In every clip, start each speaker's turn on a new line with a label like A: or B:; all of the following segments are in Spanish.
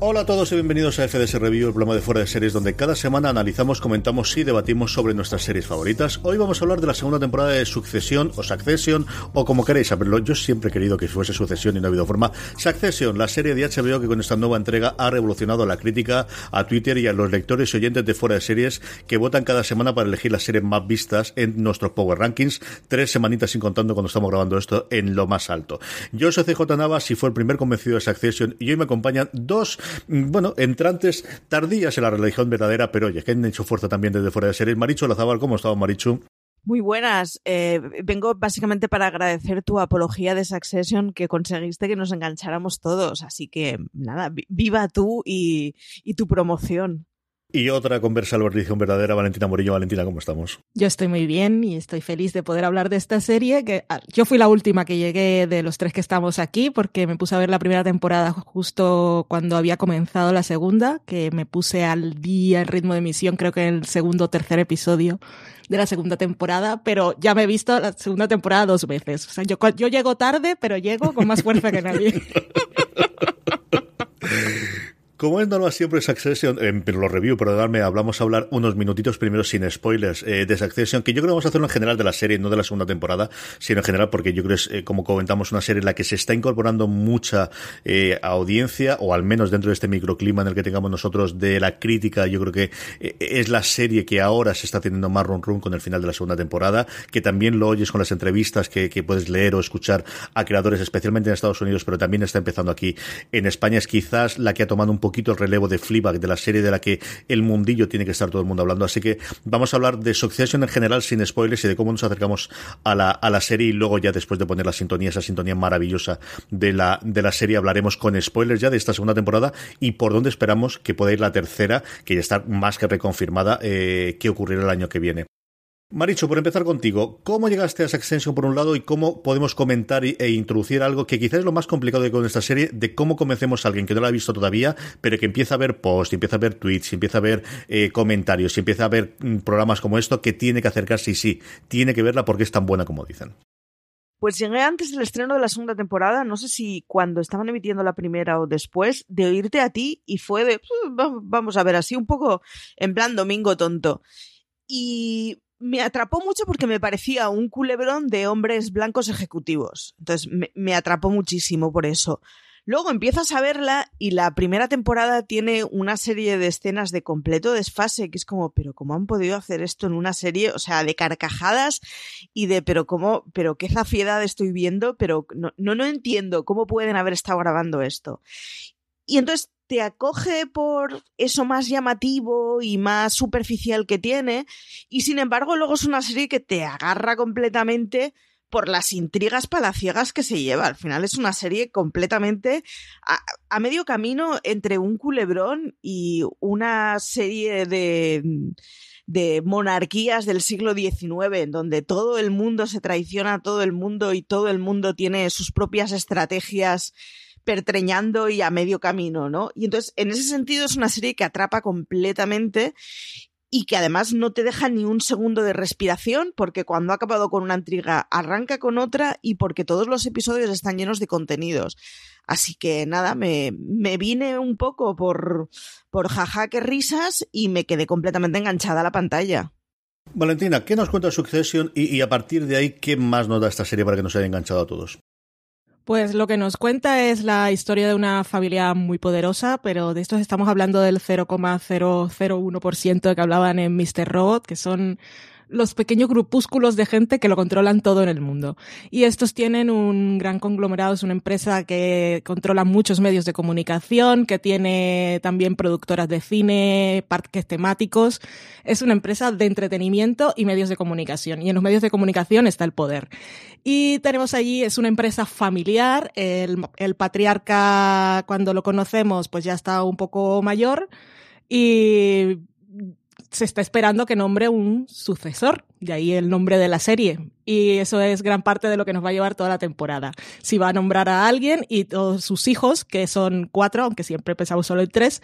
A: Hola a todos y bienvenidos a FDS Review, el programa de fuera de series donde cada semana analizamos, comentamos y debatimos sobre nuestras series favoritas. Hoy vamos a hablar de la segunda temporada de Succession o Succession o como queréis saberlo. Yo siempre he querido que fuese Sucesión y no ha habido forma. Succession, la serie de HBO que con esta nueva entrega ha revolucionado la crítica a Twitter y a los lectores y oyentes de fuera de series que votan cada semana para elegir las series más vistas en nuestros Power Rankings. Tres semanitas sin contando cuando estamos grabando esto en lo más alto. Yo soy CJ Navas y fue el primer convencido de Succession y hoy me acompañan dos bueno, entrantes tardías en la religión verdadera, pero oye, que han hecho fuerza también desde fuera de series. Marichu Lazabal, ¿cómo estaba Marichu?
B: Muy buenas. Eh, vengo básicamente para agradecer tu apología de Succession que conseguiste que nos engancháramos todos. Así que nada, viva tú y, y tu promoción.
A: Y otra conversa religión verdadera, Valentina Morillo. Valentina, ¿cómo estamos?
C: Yo estoy muy bien y estoy feliz de poder hablar de esta serie. Que ah, yo fui la última que llegué de los tres que estamos aquí porque me puse a ver la primera temporada justo cuando había comenzado la segunda, que me puse al día el ritmo de emisión, creo que en el segundo o tercer episodio de la segunda temporada, pero ya me he visto la segunda temporada dos veces. O sea, yo, yo llego tarde, pero llego con más fuerza que nadie.
A: Como es normal siempre Succession, en los review, darme hablamos a hablar unos minutitos primero sin spoilers eh, de Succession, que yo creo que vamos a hacerlo en general de la serie, no de la segunda temporada, sino en general porque yo creo que es, eh, como comentamos, una serie en la que se está incorporando mucha eh, audiencia, o al menos dentro de este microclima en el que tengamos nosotros de la crítica, yo creo que es la serie que ahora se está teniendo más run run con el final de la segunda temporada, que también lo oyes con las entrevistas que, que puedes leer o escuchar a creadores, especialmente en Estados Unidos, pero también está empezando aquí en España, es quizás la que ha tomado un poco poquito el relevo de Fleabag, de la serie de la que el mundillo tiene que estar todo el mundo hablando. Así que vamos a hablar de Succession en general sin spoilers y de cómo nos acercamos a la, a la serie y luego ya después de poner la sintonía, esa sintonía maravillosa de la, de la serie, hablaremos con spoilers ya de esta segunda temporada y por dónde esperamos que pueda ir la tercera, que ya está más que reconfirmada, eh, que ocurrirá el año que viene. Maricho, por empezar contigo, ¿cómo llegaste a esa extensión por un lado y cómo podemos comentar e introducir algo que quizás es lo más complicado de con esta serie, de cómo convencemos a alguien que no la ha visto todavía, pero que empieza a ver posts, empieza a ver tweets, empieza a ver eh, comentarios, empieza a ver mm, programas como esto, que tiene que acercarse y sí, tiene que verla porque es tan buena como dicen?
B: Pues llegué antes del estreno de la segunda temporada, no sé si cuando estaban emitiendo la primera o después, de oírte a ti y fue de, vamos a ver, así un poco en plan domingo tonto. Y me atrapó mucho porque me parecía un culebrón de hombres blancos ejecutivos. Entonces me, atrapó muchísimo por eso. Luego empiezas a verla y la primera temporada tiene una serie de escenas de completo desfase, que es como, pero ¿cómo han podido hacer esto en una serie? O sea, de carcajadas y de, pero ¿cómo? Pero qué zafiedad estoy viendo, pero no, no, no entiendo cómo pueden haber estado grabando esto. Y entonces te acoge por eso más llamativo y más superficial que tiene, y sin embargo luego es una serie que te agarra completamente por las intrigas palaciegas que se lleva. Al final es una serie completamente a, medio camino entre un culebrón y una serie de, de monarquías del siglo XIX, en donde todo el mundo se traiciona a todo el mundo y todo el mundo tiene sus propias estrategias pertreñando y a medio camino, ¿no? Y entonces, en ese sentido, es una serie que atrapa completamente y que además no te deja ni un segundo de respiración porque cuando ha acabado con una intriga arranca con otra y porque todos los episodios están llenos de contenidos. Así que nada, me, me vine un poco por, por jaja que risas y me quedé completamente enganchada a la pantalla.
A: Valentina, ¿qué nos cuenta Succession y, y a partir de ahí qué más nos da esta serie para que nos haya enganchado a todos?
C: Pues lo que nos cuenta es la historia de una familia muy poderosa, pero de esto estamos hablando del 0,001% que hablaban en Mr. Robot, que son los pequeños grupúsculos de gente que lo controlan todo en el mundo. Y estos tienen un gran conglomerado, es una empresa que controla muchos medios de comunicación, que tiene también productoras de cine, parques temáticos. Es una empresa de entretenimiento y medios de comunicación. Y en los medios de comunicación está el poder. Y tenemos allí, es una empresa familiar, el, patriarca cuando lo conocemos pues ya está un poco mayor y se está esperando que nombre un sucesor, de ahí el nombre de la serie. Y eso es gran parte de lo que nos va a llevar toda la temporada. Si va a nombrar a alguien y todos sus hijos, que son cuatro, aunque siempre pensamos solo en tres,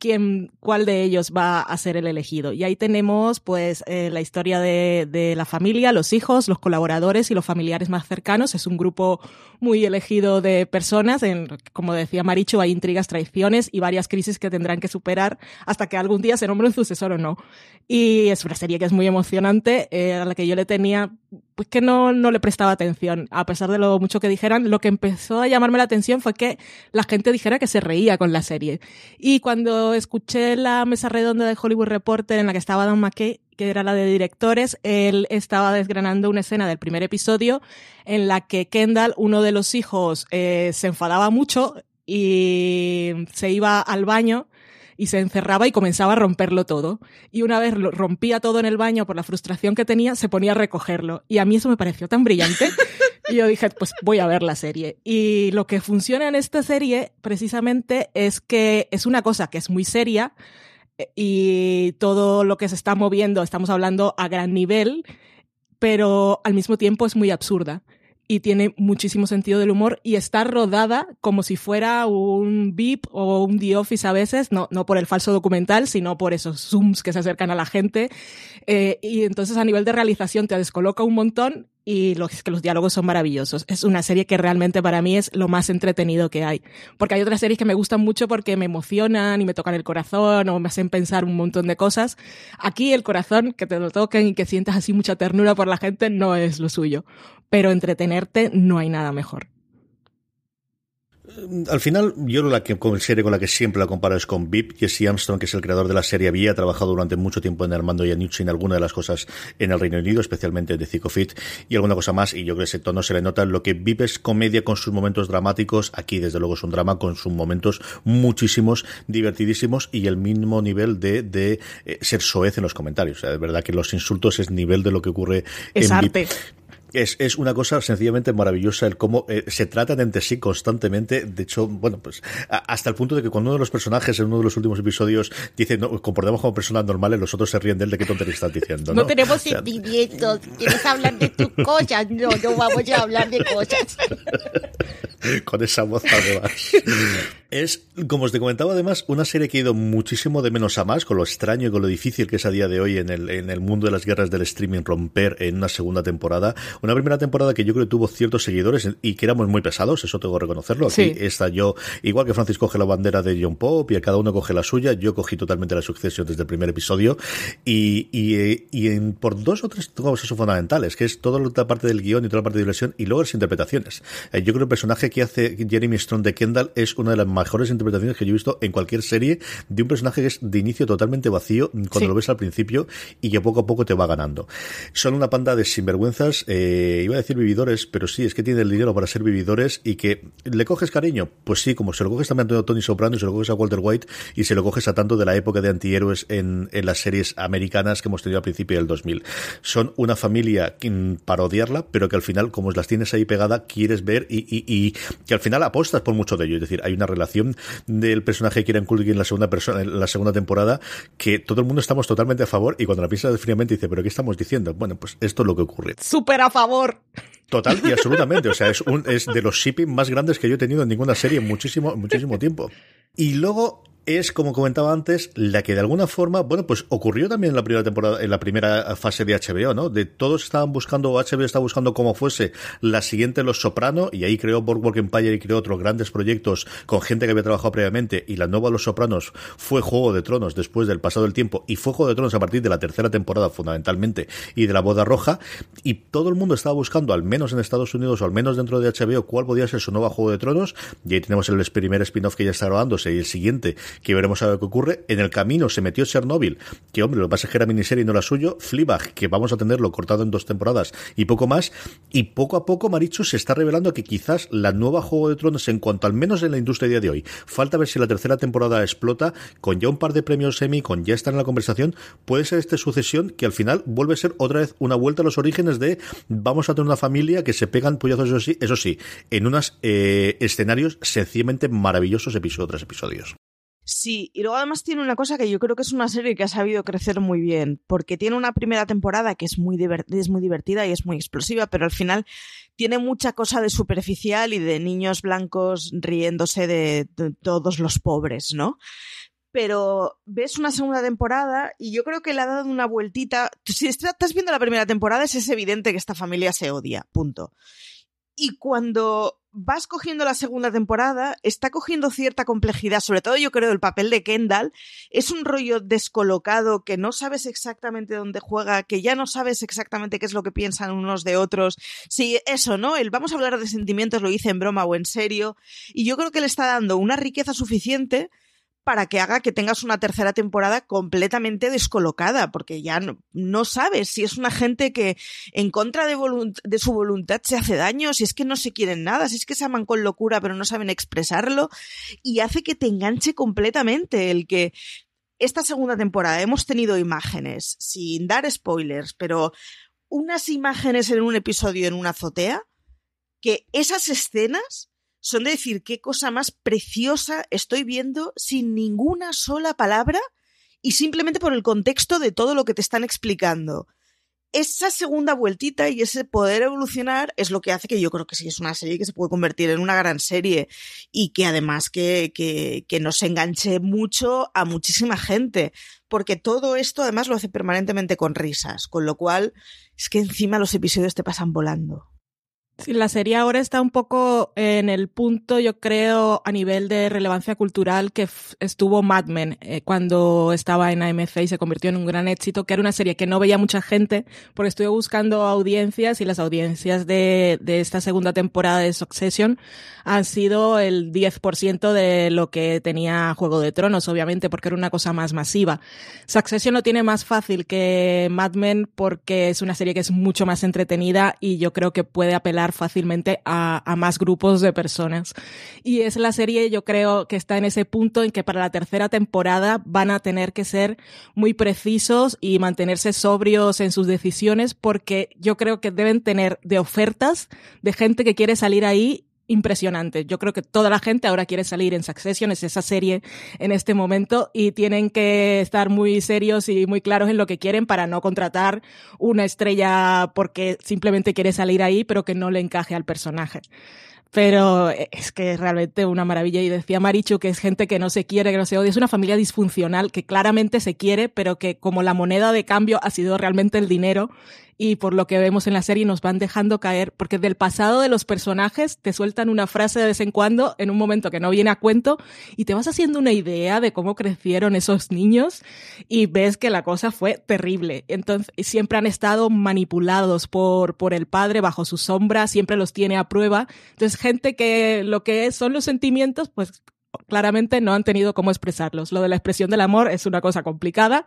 C: quién, cuál de ellos va a ser el elegido. Y ahí tenemos pues eh, la historia de, de, la familia, los hijos, los colaboradores y los familiares más cercanos. Es un grupo muy elegido de personas. En, como decía Maricho, hay intrigas, traiciones y varias crisis que tendrán que superar hasta que algún día se nombre un sucesor o no. Y es una serie que es muy emocionante, eh, a la que yo le tenía pues que no, no le prestaba atención, a pesar de lo mucho que dijeran. Lo que empezó a llamarme la atención fue que la gente dijera que se reía con la serie. Y cuando escuché la mesa redonda de Hollywood Reporter en la que estaba Don McKay, que era la de directores, él estaba desgranando una escena del primer episodio en la que Kendall, uno de los hijos, eh, se enfadaba mucho y se iba al baño y se encerraba y comenzaba a romperlo todo. Y una vez lo rompía todo en el baño por la frustración que tenía, se ponía a recogerlo. Y a mí eso me pareció tan brillante. Y yo dije, pues voy a ver la serie. Y lo que funciona en esta serie, precisamente, es que es una cosa que es muy seria eh, y todo lo que se está moviendo, estamos hablando a gran nivel, pero al mismo tiempo es muy absurda y tiene muchísimo sentido del humor y está rodada como si fuera un VIP o un The Office a veces, no, no por el falso documental, sino por esos zooms que se acercan a la gente. Eh, y entonces a nivel de realización te descoloca un montón y los, que los diálogos son maravillosos. Es una serie que realmente para mí es lo más entretenido que hay. Porque hay otras series que me gustan mucho porque me emocionan y me tocan el corazón o me hacen pensar un montón de cosas. Aquí el corazón, que te lo toquen y que sientas así mucha ternura por la gente, no es lo suyo. Pero entretenerte no hay nada mejor.
A: Al final, yo la que, con serie con la que siempre la comparo es con VIP. Jesse Armstrong, que es el creador de la serie, había trabajado durante mucho tiempo en Armando y en alguna de las cosas en el Reino Unido, especialmente de Fit y alguna cosa más. Y yo creo que ese tono se le nota. Lo que VIP es comedia con sus momentos dramáticos, aquí desde luego es un drama con sus momentos muchísimos, divertidísimos y el mismo nivel de, de eh, ser soez en los comentarios. O sea, de verdad que los insultos es nivel de lo que ocurre
C: es
A: en
C: arte.
A: VIP. Es, es, una cosa sencillamente maravillosa el cómo eh, se tratan entre sí constantemente. De hecho, bueno, pues a, hasta el punto de que cuando uno de los personajes en uno de los últimos episodios dice, no, comportamos como personas normales, los otros se ríen de él de qué tontería estás diciendo. No,
D: no tenemos o sea, sentimientos. ¿Quieres hablar de tus cosas? No, no vamos a hablar de cosas.
A: Con esa voz además. Es, como os te comentaba además, una serie que ha ido muchísimo de menos a más, con lo extraño y con lo difícil que es a día de hoy en el, en el mundo de las guerras del streaming romper en una segunda temporada. Una primera temporada que yo creo que tuvo ciertos seguidores y que éramos muy pesados, eso tengo que reconocerlo. Aquí
C: Sí.
A: está yo, igual que Francis coge la bandera de John Pope y a cada uno coge la suya, yo cogí totalmente la sucesión desde el primer episodio y, y, eh, y en, por dos o tres cosas son fundamentales, que es toda la parte del guion y toda la parte de diversión y luego las interpretaciones. Eh, yo creo que el personaje que hace Jeremy Strong de Kendall es una de las mejores interpretaciones que yo he visto en cualquier serie de un personaje que es de inicio totalmente vacío cuando
C: Sí.
A: lo ves al principio y que poco a poco te va ganando. Son una panda de sinvergüenzas, eh, iba a decir vividores, pero sí, es que tiene el dinero para ser vividores y que le coges cariño. Pues sí, como se lo coges también a Tony Soprano, y se lo coges a Walter White y se lo coges a tanto de la época de antihéroes en, en las series americanas que hemos tenido al principio del 2000. Son una familia mm, para odiarla, pero que al final, como las tienes ahí pegada, quieres ver y, y, y que al final apostas por mucho de ello. Es decir, hay una relación del personaje de Kieran Culkin en la segunda persona, en la segunda temporada que todo el mundo estamos totalmente a favor y cuando la piensas fríamente dice, pero ¿qué estamos diciendo? Bueno, pues esto es lo que ocurre.
C: Súper a favor.
A: Total y absolutamente. O sea, es un, es de los shipping más grandes que yo he tenido en ninguna serie en muchísimo, muchísimo tiempo. Y luego es, como comentaba antes, la que de alguna forma, bueno, pues ocurrió también en la primera temporada, en la primera fase de HBO, ¿no? De todos estaban buscando, HBO estaba buscando cómo fuese la siguiente Los Soprano, y ahí creó Boardwalk Empire y creó otros grandes proyectos con gente que había trabajado previamente, y la nueva Los Sopranos fue Juego de Tronos después del pasado del tiempo, y fue Juego de Tronos a partir de la tercera temporada, fundamentalmente, y de la Boda Roja, y todo el mundo estaba buscando, al menos en Estados Unidos, o al menos dentro de HBO, cuál podía ser su nueva Juego de Tronos, y ahí tenemos el primer spin-off que ya está grabándose, y el siguiente, que veremos a ver qué ocurre. En el camino se metió Chernobyl, que hombre, lo que pasa es miniserie y no la suyo. Fleabag, que vamos a tenerlo cortado en dos temporadas y poco más. Y poco a poco, Marichu, se está revelando que quizás la nueva Juego de Tronos, en cuanto al menos en la industria día de hoy, falta ver si la tercera temporada explota, con ya un par de premios Emmy, con ya estar en la conversación, puede ser esta sucesión que al final vuelve a ser otra vez una vuelta a los orígenes de vamos a tener una familia que se pegan puñazos, eso sí, eso sí en unos eh, escenarios sencillamente maravillosos episodio tras episodios.
B: Sí, y luego además tiene una cosa que yo creo que es una serie que ha sabido crecer muy bien, porque tiene una primera temporada que es muy, es muy divertida y es muy explosiva, pero al final tiene mucha cosa de superficial y de niños blancos riéndose de, de todos los pobres, ¿no? pero ves una segunda temporada y yo creo que le ha dado una vueltita. Si estás viendo la primera temporada es evidente que esta familia se odia, punto. Y cuando vas cogiendo la segunda temporada, está cogiendo cierta complejidad, sobre todo yo creo el papel de Kendall, es un rollo descolocado que no sabes exactamente dónde juega, que ya no sabes exactamente qué es lo que piensan unos de otros. Sí, eso, ¿no? El vamos a hablar de sentimientos, lo hice en broma o en serio, y yo creo que le está dando una riqueza suficiente para que haga que tengas una tercera temporada completamente descolocada, porque ya no, sabes si es una gente que en contra de, su voluntad se hace daño, si es que no se quieren nada, si es que se aman con locura pero no saben expresarlo, y hace que te enganche completamente el que esta segunda temporada hemos tenido imágenes, sin dar spoilers, pero unas imágenes en un episodio en una azotea, que esas escenas son de decir qué cosa más preciosa estoy viendo sin ninguna sola palabra y simplemente por el contexto de todo lo que te están explicando. Esa segunda vueltita y ese poder evolucionar es lo que hace que yo creo que sí es una serie que se puede convertir en una gran serie y que además que, que, nos enganche mucho a muchísima gente, porque todo esto además lo hace permanentemente con risas, con lo cual es que encima los episodios te pasan volando.
C: La serie ahora está un poco en el punto, yo creo, a nivel de relevancia cultural que estuvo Mad Men eh, cuando estaba en AMC y se convirtió en un gran éxito, que era una serie que no veía mucha gente, porque estuve buscando audiencias y las audiencias de, de esta segunda temporada de Succession han sido el 10% de lo que tenía Juego de Tronos, obviamente, porque era una cosa más masiva. Succession lo tiene más fácil que Mad Men porque es una serie que es mucho más entretenida y yo creo que puede apelar fácilmente a, a, más grupos de personas. Y es la serie, yo creo que está en ese punto en que para la tercera temporada van a tener que ser muy precisos y mantenerse sobrios en sus decisiones porque yo creo que deben tener de ofertas de gente que quiere salir ahí impresionante. Yo creo que toda la gente ahora quiere salir en Succession, es esa serie en este momento, y tienen que estar muy serios y muy claros en lo que quieren para no contratar una estrella porque simplemente quiere salir ahí, pero que no le encaje al personaje pero es que es realmente una maravilla. Y decía Marichu que es gente que no se quiere, que no se odia. Es una familia disfuncional que claramente se quiere, pero que como la moneda de cambio ha sido realmente el dinero, y por lo que vemos en la serie nos van dejando caer, porque del pasado de los personajes te sueltan una frase de vez en cuando en un momento que no viene a cuento y te vas haciendo una idea de cómo crecieron esos niños y ves que la cosa fue terrible. Entonces, siempre han estado manipulados por, por el padre bajo su sombra, siempre los tiene a prueba. Entonces, gente que lo que son los sentimientos, pues claramente no han tenido cómo expresarlos. Lo de la expresión del amor es una cosa complicada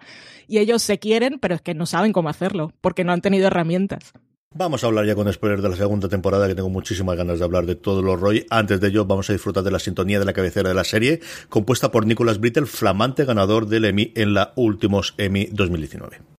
C: y ellos se quieren, pero es que no saben cómo hacerlo, porque no han tenido herramientas.
A: Vamos a hablar ya con spoilers de la segunda temporada, que tengo muchísimas ganas de hablar de todos los Roy. Antes de ello, vamos a disfrutar de la sintonía de la cabecera de la serie, compuesta por Nicholas Brittle, flamante ganador del Emmy en la últimos Emmy 2019.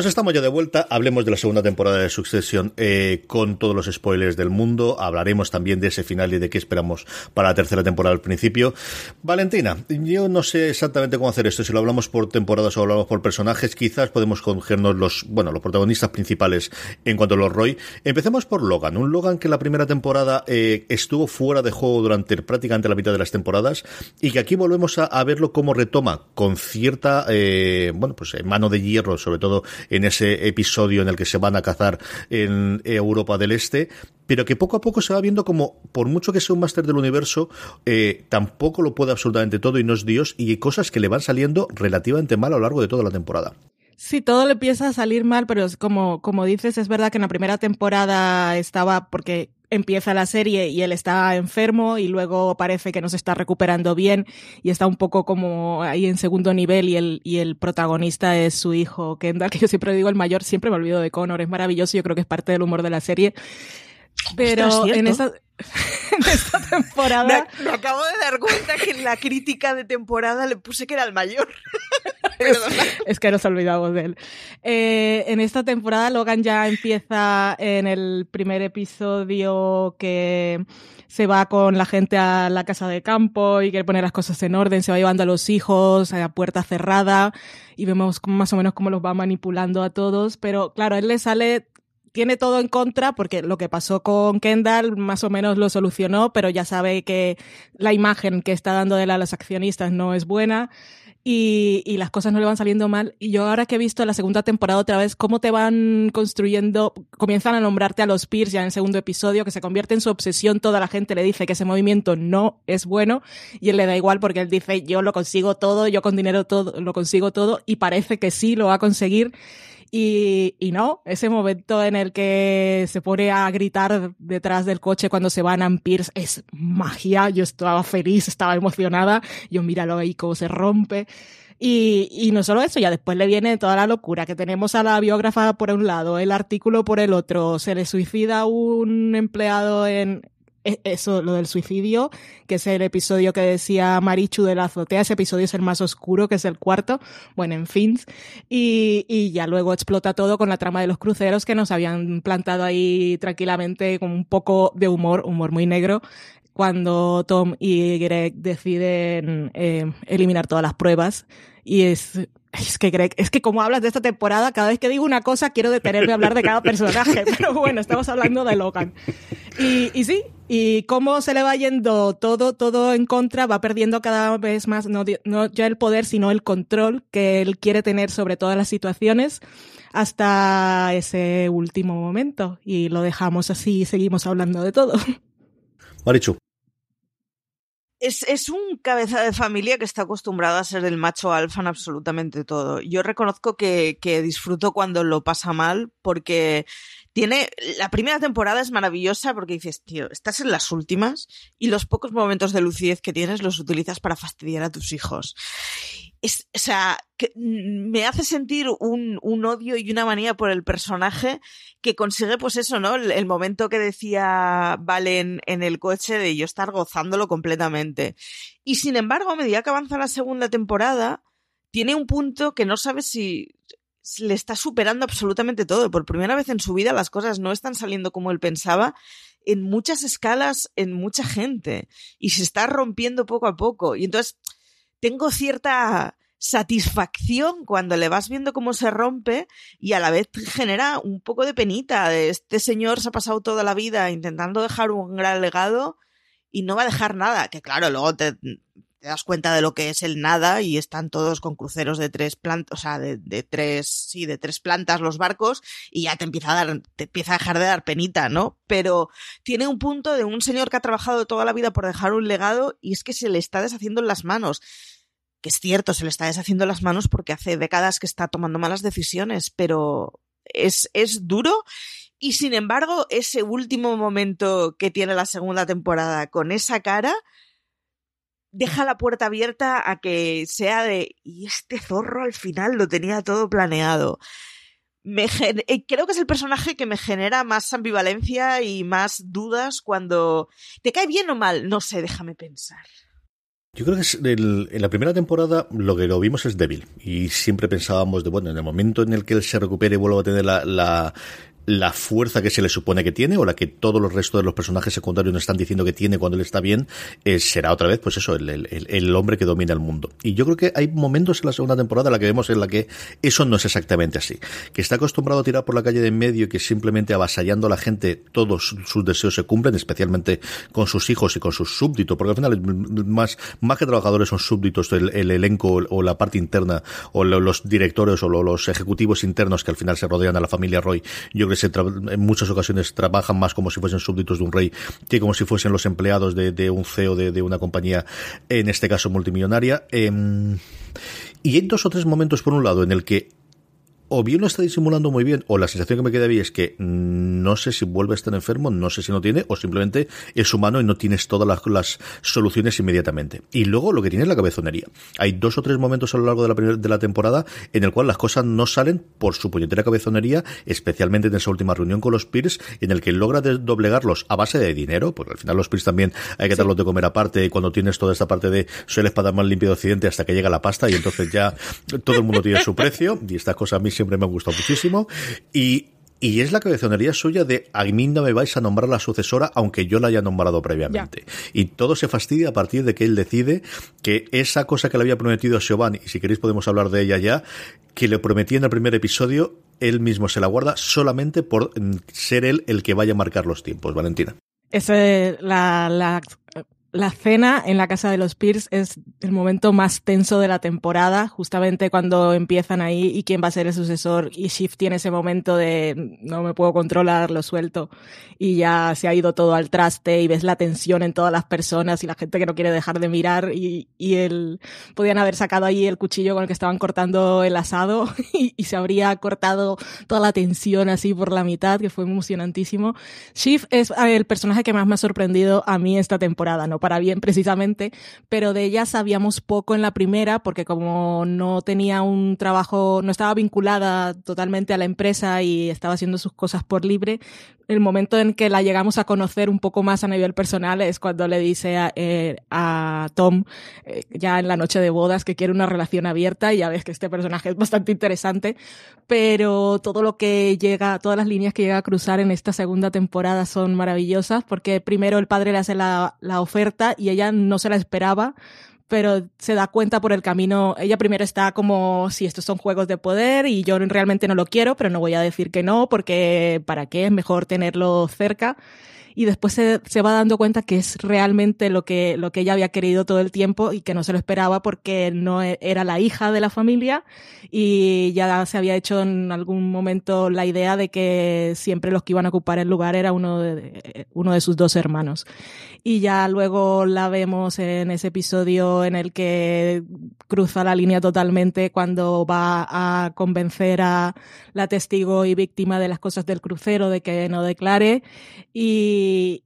A: Pues estamos ya de vuelta. Hablemos de la segunda temporada de Succession eh, con todos los spoilers del mundo. Hablaremos también de ese final y de qué esperamos para la tercera temporada al principio. Valentina, yo no sé exactamente cómo hacer esto. Si lo hablamos por temporadas o hablamos por personajes, quizás podemos cogernos los, bueno, los protagonistas principales en cuanto a los Roy. Empecemos por Logan. Un Logan que la primera temporada eh, estuvo fuera de juego durante prácticamente la mitad de las temporadas y que aquí volvemos a, verlo como retoma con cierta, eh, bueno, pues mano de hierro, sobre todo en ese episodio en el que se van a cazar en Europa del Este, pero que poco a poco se va viendo como, por mucho que sea un máster del universo, eh, tampoco lo puede absolutamente todo y no es Dios, y hay cosas que le van saliendo relativamente mal a lo largo de toda la temporada.
C: Sí, todo le empieza a salir mal, pero es como, como dices, es verdad que en la primera temporada estaba, porque empieza la serie y él está enfermo y luego parece que no se está recuperando bien y está un poco como ahí en segundo nivel y el, y el protagonista es su hijo Kendall, que yo siempre digo el mayor, siempre me olvido de Connor, es maravilloso, yo creo que es parte del humor de la serie. Pero en esta, en esta temporada...
B: Me, me, acabo de dar cuenta que en la crítica de temporada le puse que era el mayor.
C: Es, que nos olvidamos de él. Eh, en esta temporada Logan ya empieza en el primer episodio que se va con la gente a la casa de campo y quiere poner las cosas en orden, se va llevando a los hijos a puerta cerrada y vemos más o menos cómo los va manipulando a todos, pero claro, él le sale tiene todo en contra porque lo que pasó con Kendall más o menos lo solucionó, pero ya sabe que la imagen que está dando de él a los accionistas no es buena y, y, las cosas no le van saliendo mal. Y yo ahora que he visto la segunda temporada otra vez, cómo te van construyendo, comienzan a nombrarte a los peers ya en el segundo episodio, que se convierte en su obsesión, toda la gente le dice que ese movimiento no es bueno y él le da igual porque él dice yo lo consigo todo, yo con dinero todo, lo consigo todo y parece que sí lo va a conseguir. Y, y, no, ese momento en el que se pone a gritar detrás del coche cuando se van a Pierce es magia. Yo estaba feliz, estaba emocionada. Yo míralo ahí cómo se rompe. Y, y no solo eso, ya después le viene toda la locura que tenemos a la biógrafa por un lado, el artículo por el otro, se le suicida un empleado en, eso, lo del suicidio, que es el episodio que decía Marichu de la azotea, ese episodio es el más oscuro, que es el cuarto, bueno, en fin, y, y ya luego explota todo con la trama de los cruceros que nos habían plantado ahí tranquilamente con un poco de humor, humor muy negro, cuando Tom y Greg deciden eh, eliminar todas las pruebas. Y es es que Greg, es que como hablas de esta temporada, cada vez que digo una cosa quiero detenerme a hablar de cada personaje, pero bueno, estamos hablando de Logan. Y, y sí, y cómo se le va yendo todo, todo en contra, va perdiendo cada vez más, no, no ya el poder, sino el control que él quiere tener sobre todas las situaciones hasta ese último momento. Y lo dejamos así y seguimos hablando de todo.
A: Marichu
B: es, es, un cabeza de familia que está acostumbrado a ser el macho alfa en absolutamente todo. Yo reconozco que, que, disfruto cuando lo pasa mal porque tiene. La primera temporada es maravillosa porque dices, tío, estás en las últimas y los pocos momentos de lucidez que tienes los utilizas para fastidiar a tus hijos es, o sea, me hace sentir un, un, odio y una manía por el personaje que consigue, pues eso, ¿no? El, el momento que decía Valen en el coche de yo estar gozándolo completamente. Y sin embargo, a medida que avanza la segunda temporada, tiene un punto que no sabes si le está superando absolutamente todo. Por primera vez en su vida las cosas no están saliendo como él pensaba en muchas escalas, en mucha gente. Y se está rompiendo poco a poco. Y entonces tengo cierta satisfacción cuando le vas viendo cómo se rompe y a la vez genera un poco de penita este señor se ha pasado toda la vida intentando dejar un gran legado y no va a dejar nada, que claro, luego te, te das cuenta de lo que es el nada y están todos con cruceros de tres plantas, o sea, de, de, tres, sí, de tres plantas los barcos y ya te empieza a dar, te empieza a dejar de dar penita, ¿no? Pero tiene un punto de un señor que ha trabajado toda la vida por dejar un legado y es que se le está deshaciendo en las manos que es cierto, se le está deshaciendo las manos porque hace décadas que está tomando malas decisiones, pero es, es duro y sin embargo ese último momento que tiene la segunda temporada con esa cara deja la puerta abierta a que sea de y este zorro al final lo tenía todo planeado. Me eh, creo que es el personaje que me genera más ambivalencia y más dudas cuando te cae bien o mal, no sé, déjame pensar.
A: Yo creo que es el- en la primera temporada lo que lo vimos es débil y siempre pensábamos de, bueno, en el momento en el que él se recupere y vuelva a tener la, la, la fuerza que se le supone que tiene o la que todos los restos de los personajes secundarios nos están diciendo que tiene cuando él está bien, eh, será otra vez, pues eso, el, el- el- hombre que domina el mundo. Y yo creo que hay momentos en la segunda temporada en la que vemos en la que eso no es exactamente así. Que está acostumbrado a tirar por la calle de en medio y que simplemente avasallando a la gente todos sus deseos se cumplen, especialmente con sus hijos y con sus súbditos, porque al final más, más que trabajadores son súbditos el, el elenco o la parte interna o lo- los directores o lo- los ejecutivos internos que al final se rodean a la familia Roy. Yo creo en muchas ocasiones trabajan más como si fuesen súbditos de un rey que como si fuesen los empleados de, un CEO de, de una compañía, en este caso multimillonaria. Em, y hay dos o tres momentos, por un lado, en el que o bien lo está disimulando muy bien, o la sensación que me queda ahí es que no sé si vuelve a estar enfermo, no sé si no tiene, o simplemente es humano y no tienes todas las, las soluciones inmediatamente. Y luego lo que tiene es la cabezonería. Hay dos o tres momentos a lo largo de la, de la temporada en el cual las cosas no salen por su puñetera cabezonería, especialmente en esa última reunión con los Peers, en el que logra doblegarlos a base de dinero, porque al final los Peers también hay que darlos de comer aparte, y cuando tienes toda esta parte de soy el espada más limpio de Occidente hasta que llega la pasta, y entonces ya todo el mundo tiene su precio, y estas cosas a mí siempre me han gustado muchísimo. Y, y es la cabezonería suya de a mí no me vais a nombrar la sucesora aunque yo la haya nombrado previamente. Y todo se fastidia a partir de que él decide que esa cosa que le había prometido a Siobhan, y si queréis podemos hablar de ella ya, que le prometía en el primer episodio, él mismo se la guarda solamente por mm, ser él el que vaya a marcar los tiempos, Valentina.
C: La, la, la cena en la casa de los Pierce es el momento más tenso de la temporada, justamente cuando empiezan ahí y quién va a ser el sucesor. Y Shift tiene ese momento de no me puedo controlar, lo suelto. Y ya se ha ido todo al traste y ves la tensión en todas las personas y la gente que no quiere dejar de mirar. Y, y el, podían haber sacado ahí el cuchillo con el que estaban cortando el asado y, y se habría cortado toda la tensión así por la mitad, que fue emocionantísimo. Shift es el personaje que más me ha sorprendido a mí esta temporada, no para bien precisamente, pero de ella sabíamos poco en la primera porque como no tenía un trabajo, no estaba vinculada totalmente a la empresa y estaba haciendo sus cosas por libre, el momento en que la llegamos a conocer un poco más a nivel personal es cuando le dice a, eh, a Tom, eh, ya en la noche de bodas, que quiere una relación abierta y ya ves que este personaje es bastante interesante, pero todo lo que llega, todas las líneas que llega a cruzar en esta segunda temporada son maravillosas porque primero el padre le hace la, la oferta y ella no se la esperaba pero se da cuenta por el camino. Ella primero está como si estos son juegos de poder y yo realmente no lo quiero, pero no voy a decir que no, porque para qué es mejor tenerlo cerca. Y después se, se va dando cuenta que es realmente lo que, lo que ella había querido todo el tiempo y que no se lo esperaba porque no e- era la hija de la familia y ya se había hecho en algún momento la idea de que siempre los que iban a ocupar el lugar era uno de, uno de sus dos hermanos. Y ya luego la vemos en ese episodio en el que cruza la línea totalmente cuando va a convencer a la testigo y víctima de las cosas del crucero de que no declare. Y,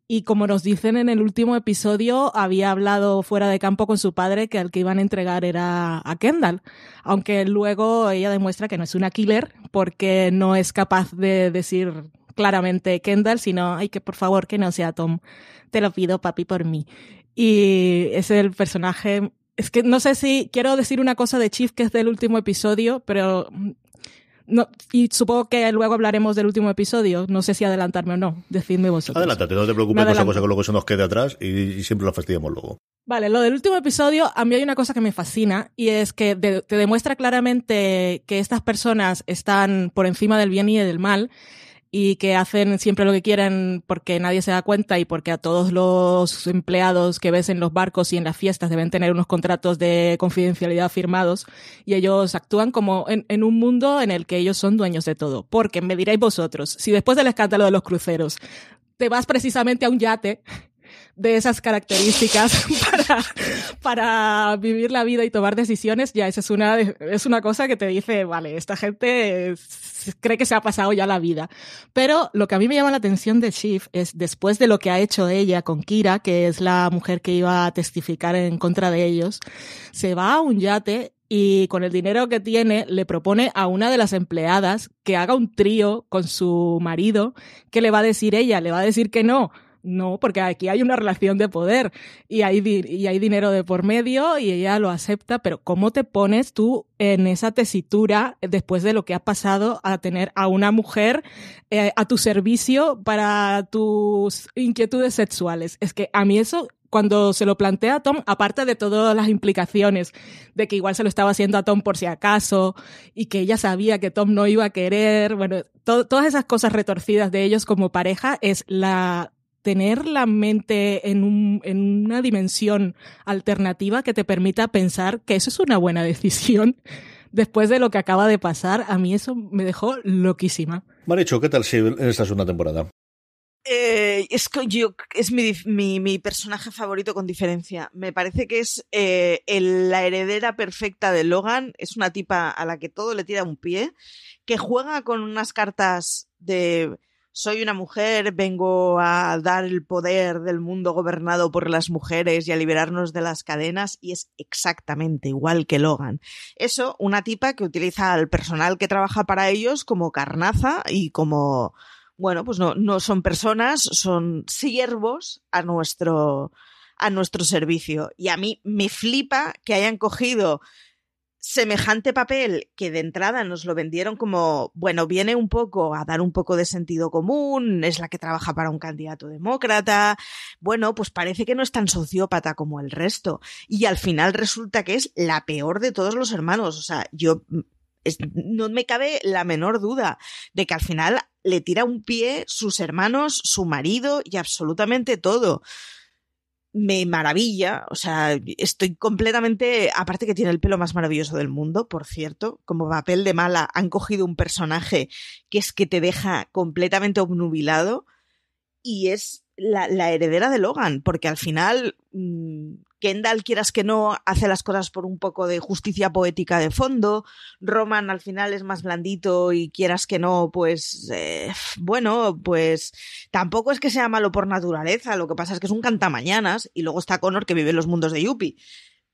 C: y como nos dicen en el último episodio había hablado fuera de campo con su padre que al que iban a entregar era a Kendall aunque luego ella demuestra que no es una killer porque no es capaz de decir claramente Kendall, sino, ay, que por favor que no sea Tom. Te lo pido, papi, por mí. Y es el personaje. Es que no sé si quiero decir una cosa de Chief que es del último episodio, pero no, y supongo que luego hablaremos del último episodio. No sé si adelantarme o no. Decidme vosotros.
A: Adelántate, no te preocupes por esa cosa que luego se nos quede atrás y, y siempre la fastidiamos luego.
C: Vale, lo del último episodio, a mí hay una cosa que me fascina y es que de- te demuestra claramente que estas personas están por encima del bien y del mal y que hacen siempre lo que quieren porque nadie se da cuenta y porque a todos los empleados que ves en los barcos y en las fiestas deben tener unos contratos de confidencialidad firmados y ellos actúan como en, en un mundo en el que ellos son dueños de todo. Porque me diréis vosotros, si después del escándalo de los cruceros te vas precisamente a un yate de esas características para, para vivir la vida y tomar decisiones, ya esa es una, es una cosa que te dice, vale, esta gente cree que se ha pasado ya la vida. Pero lo que a mí me llama la atención de Shiv es después de lo que ha hecho ella con Kira, que es la mujer que iba a testificar en contra de ellos, se va a un yate y con el dinero que tiene le propone a una de las empleadas que haga un trío con su marido, que le va a decir ella, le va a decir que no, no, porque aquí hay una relación de poder y hay, y hay dinero de por medio y ella lo acepta, pero ¿cómo te pones tú en esa tesitura después de lo que ha pasado a tener a una mujer eh, a tu servicio para tus inquietudes sexuales? Es que a mí eso cuando se lo plantea a Tom, aparte de todas las implicaciones de que igual se lo estaba haciendo a Tom por si acaso y que ella sabía que Tom no iba a querer, bueno, todas esas cosas retorcidas de ellos como pareja es la tener la mente en, un, en una dimensión alternativa que te permita pensar que eso es una buena decisión después de lo que acaba de pasar, a mí eso me dejó loquísima.
A: Maricho, ¿qué tal si en esta segunda temporada?
B: Eh, es yo, es mi, mi, mi, personaje favorito con diferencia. Me parece que es eh, el, la heredera perfecta de Logan. Es una tipa a la que todo le tira un pie, que juega con unas cartas de soy una mujer, vengo a dar el poder del mundo gobernado por las mujeres y a liberarnos de las cadenas, y es exactamente igual que Logan. Eso, una tipa que utiliza al personal que trabaja para ellos como carnaza y como bueno, pues no, no son personas, son siervos a nuestro, a nuestro servicio. Y a mí me flipa que hayan cogido semejante papel que de entrada nos lo vendieron como, bueno, viene un poco a dar un poco de sentido común, es la que trabaja para un candidato demócrata, bueno, pues parece que no es tan sociópata como el resto. Y al final resulta que es la peor de todos los hermanos. O sea, yo no me cabe la menor duda de que al final le tira un pie sus hermanos, su marido y absolutamente todo. Me maravilla, o sea, estoy completamente, aparte que tiene el pelo más maravilloso del mundo, por cierto, como papel de mala han cogido un personaje que es que te deja completamente obnubilado y es la, la heredera de Logan, porque al final mmm, Kendall, quieras que no, hace las cosas por un poco de justicia poética de fondo. Roman al final es más blandito y quieras que no, pues eh, bueno, pues tampoco es que sea malo por naturaleza. Lo que pasa es que es un cantamañanas y luego está Connor que vive en los mundos de Yuppie.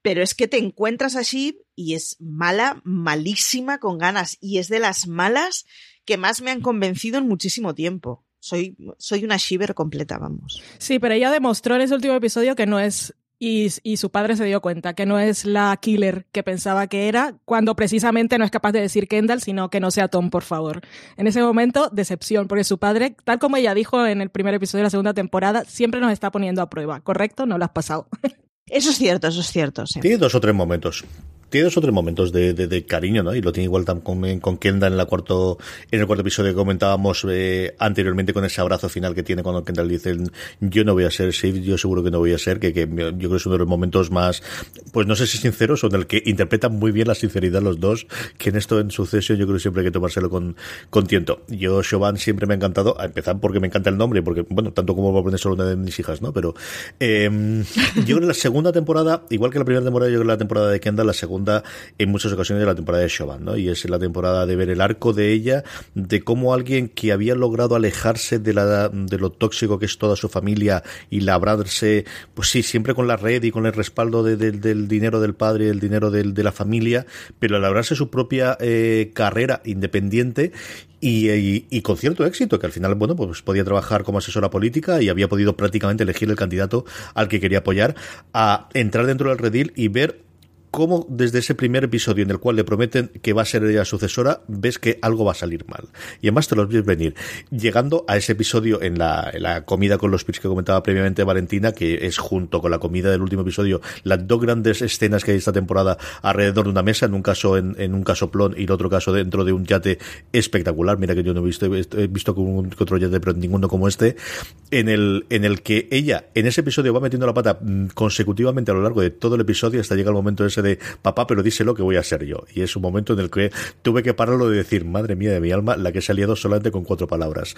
B: Pero es que te encuentras así y es mala, malísima con ganas. Y es de las malas que más me han convencido en muchísimo tiempo. Soy, soy una shiver completa, vamos.
C: Sí, pero ella demostró en ese último episodio que no es y, y, su padre se dio cuenta que no es la killer que pensaba que era, cuando precisamente no es capaz de decir Kendall, sino que no sea Tom, por favor. En ese momento, decepción, porque su padre, tal como ella dijo en el primer episodio de la segunda temporada, siempre nos está poniendo a prueba, ¿correcto? No lo has pasado.
B: Eso es cierto, eso es cierto. Sí.
A: Tiene dos o tres momentos tiene dos o tres momentos de, de, cariño, ¿no? Y lo tiene igual con, con Kendall en, la cuarto, en el cuarto episodio que comentábamos eh, anteriormente con ese abrazo final que tiene cuando Kendall dice yo no voy a ser Shiv, yo seguro que no voy a ser, que, que yo creo que es uno de los momentos más, pues no sé si sinceros o en el que interpretan muy bien la sinceridad los dos, que en esto en suceso yo creo que siempre hay que tomárselo con, con tiento. Yo, Shoban, siempre me ha encantado, a empezar porque me encanta el nombre, porque, bueno, tanto como va a poner solo una de mis hijas, ¿no? Pero eh, yo creo que la segunda temporada, igual que la primera temporada, yo creo que la temporada de Kendall, la segunda en muchas ocasiones de la temporada de Shoban, ¿no? Y es la temporada de ver el arco de ella, de cómo alguien que había logrado alejarse de, la, de lo tóxico que es toda su familia y labrarse, pues sí, siempre con la red y con el respaldo de, de, del dinero del padre y el dinero de, de la familia, pero labrarse su propia eh, carrera independiente y, y, con cierto éxito, que al final, bueno, pues podía trabajar como asesora política y había podido prácticamente elegir el candidato al que quería apoyar, a entrar dentro del redil y ver cómo desde ese primer episodio en el cual le prometen que va a ser ella sucesora, ves que algo va a salir mal. Y además te los ves venir. Llegando a ese episodio en la, comida con los pits que comentaba previamente Valentina, que es junto con la comida del último episodio, las dos grandes escenas que hay esta temporada alrededor de una mesa, en un caso en, en un caso plon y en otro caso dentro de un yate espectacular. Mira que yo no he visto, he visto un, otro yate, pero ninguno como este, en el, en el que ella en ese episodio va metiendo la pata mm, consecutivamente a lo largo de todo el episodio hasta llega el momento ese de papá, pero díselo que voy a ser yo. Y es un momento en el que tuve que pararlo de decir, madre mía de mi alma, la que se ha liado solamente con cuatro palabras.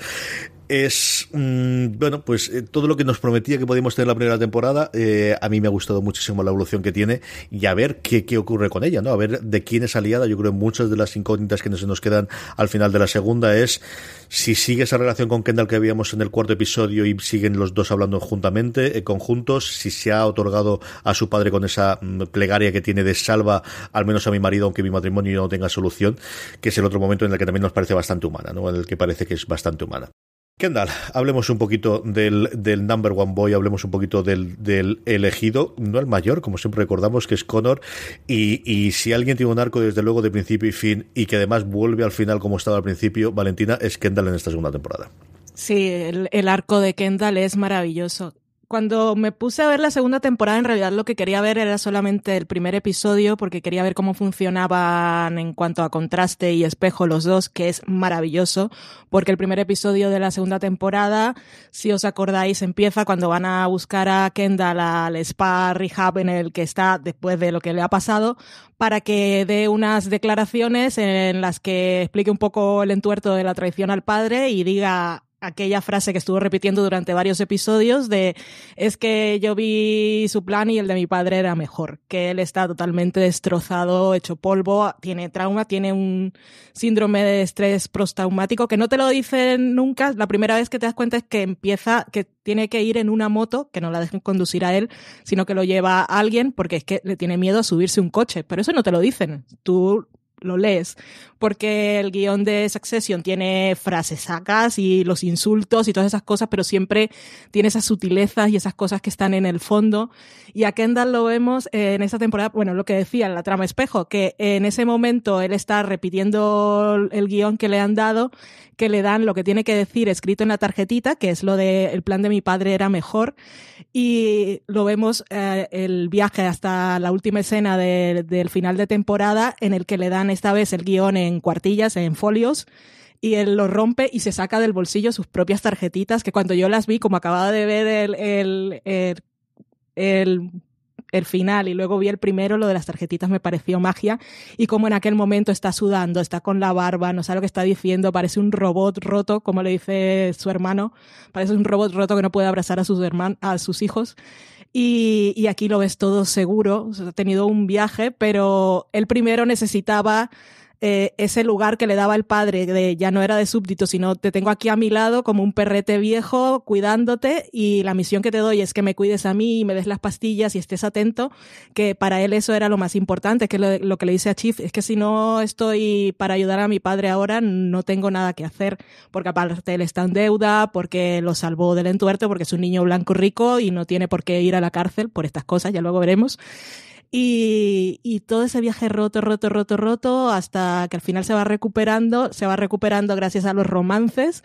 A: Es, mmm, bueno, pues eh, todo lo que nos prometía que podíamos tener la primera temporada, eh, a mí me ha gustado muchísimo la evolución que tiene y a ver qué, qué ocurre con ella, ¿no? A ver de quién es aliada. Yo creo que muchas de las incógnitas que nos, nos quedan al final de la segunda es si sigue esa relación con Kendall que habíamos en el cuarto episodio y siguen los dos hablando juntamente, eh, conjuntos, si se ha otorgado a su padre con esa mm, plegaria que tiene de salva al menos a mi marido aunque mi matrimonio no tenga solución, que es el otro momento en el que también nos parece bastante humana, ¿no? En el que parece que es bastante humana. Kendall, hablemos un poquito del, number one boy, hablemos un poquito del, elegido, no el mayor, como siempre recordamos, que es Connor, y, si alguien tiene un arco desde luego de principio y fin, y que además vuelve al final como estaba al principio, Valentina, es Kendall en esta segunda temporada.
C: Sí, el arco de Kendall es maravilloso cuando me puse a ver la segunda temporada, en realidad lo que quería ver era solamente el primer episodio, porque quería ver cómo funcionaban en cuanto a contraste y espejo los dos, que es maravilloso, porque el primer episodio de la segunda temporada, si os acordáis, empieza cuando van a buscar a Kendall al spa rehab en el que está después de lo que le ha pasado, para que dé unas declaraciones en las que explique un poco el entuerto de la traición al padre y diga aquella frase que estuvo repitiendo durante varios episodios de es que yo vi su plan y el de mi padre era mejor, que él está totalmente destrozado, hecho polvo, tiene trauma, tiene un síndrome de estrés postraumático que no te lo dicen nunca, la primera vez que te das cuenta es que empieza, que tiene que ir en una moto, que no la dejen conducir a él, sino que lo lleva a alguien porque es que le tiene miedo a subirse un coche, pero eso no te lo dicen, tú lo lees, porque el guion de Succession tiene frases sacas y los insultos y todas esas cosas, pero siempre tiene esas sutilezas y esas cosas que están en el fondo. Y a Kendall lo vemos en esta temporada, bueno, lo que decía en la trama espejo, que en ese momento él está repitiendo el guion que le han dado, que le dan lo que tiene que decir escrito en la tarjetita, que es lo de el plan de mi padre era mejor, y lo vemos eh, el viaje hasta la última escena de, del final de temporada en el que le dan esta vez el guion en cuartillas, en folios, y él lo rompe y se saca del bolsillo sus propias tarjetitas, que cuando yo las vi, como acababa de ver el, el, el el final y luego vi el primero, lo de las tarjetitas me pareció magia y como en aquel momento está sudando, está con la barba, no sabe lo que está diciendo, parece un robot roto, como le dice su hermano, parece un robot roto que no puede abrazar a sus hermanos, a sus hijos. Y, y aquí lo ves todo seguro, ha tenido un viaje, pero el primero necesitaba eh, ese lugar que le daba el padre, de ya no era de súbdito, sino te tengo aquí a mi lado como un perrete viejo cuidándote y la misión que te doy es que me cuides a mí y me des las pastillas y estés atento, que para él eso era lo más importante, que lo, lo que le dice a Chief, es que si no estoy para ayudar a mi padre ahora, no tengo nada que hacer, porque aparte él está en deuda, porque lo salvó del entuerto, porque es un niño blanco rico y no tiene por qué ir a la cárcel por estas cosas, ya luego veremos. Y, y, todo ese viaje roto, roto, roto, roto, hasta que al final se va recuperando, se va recuperando gracias a los romances,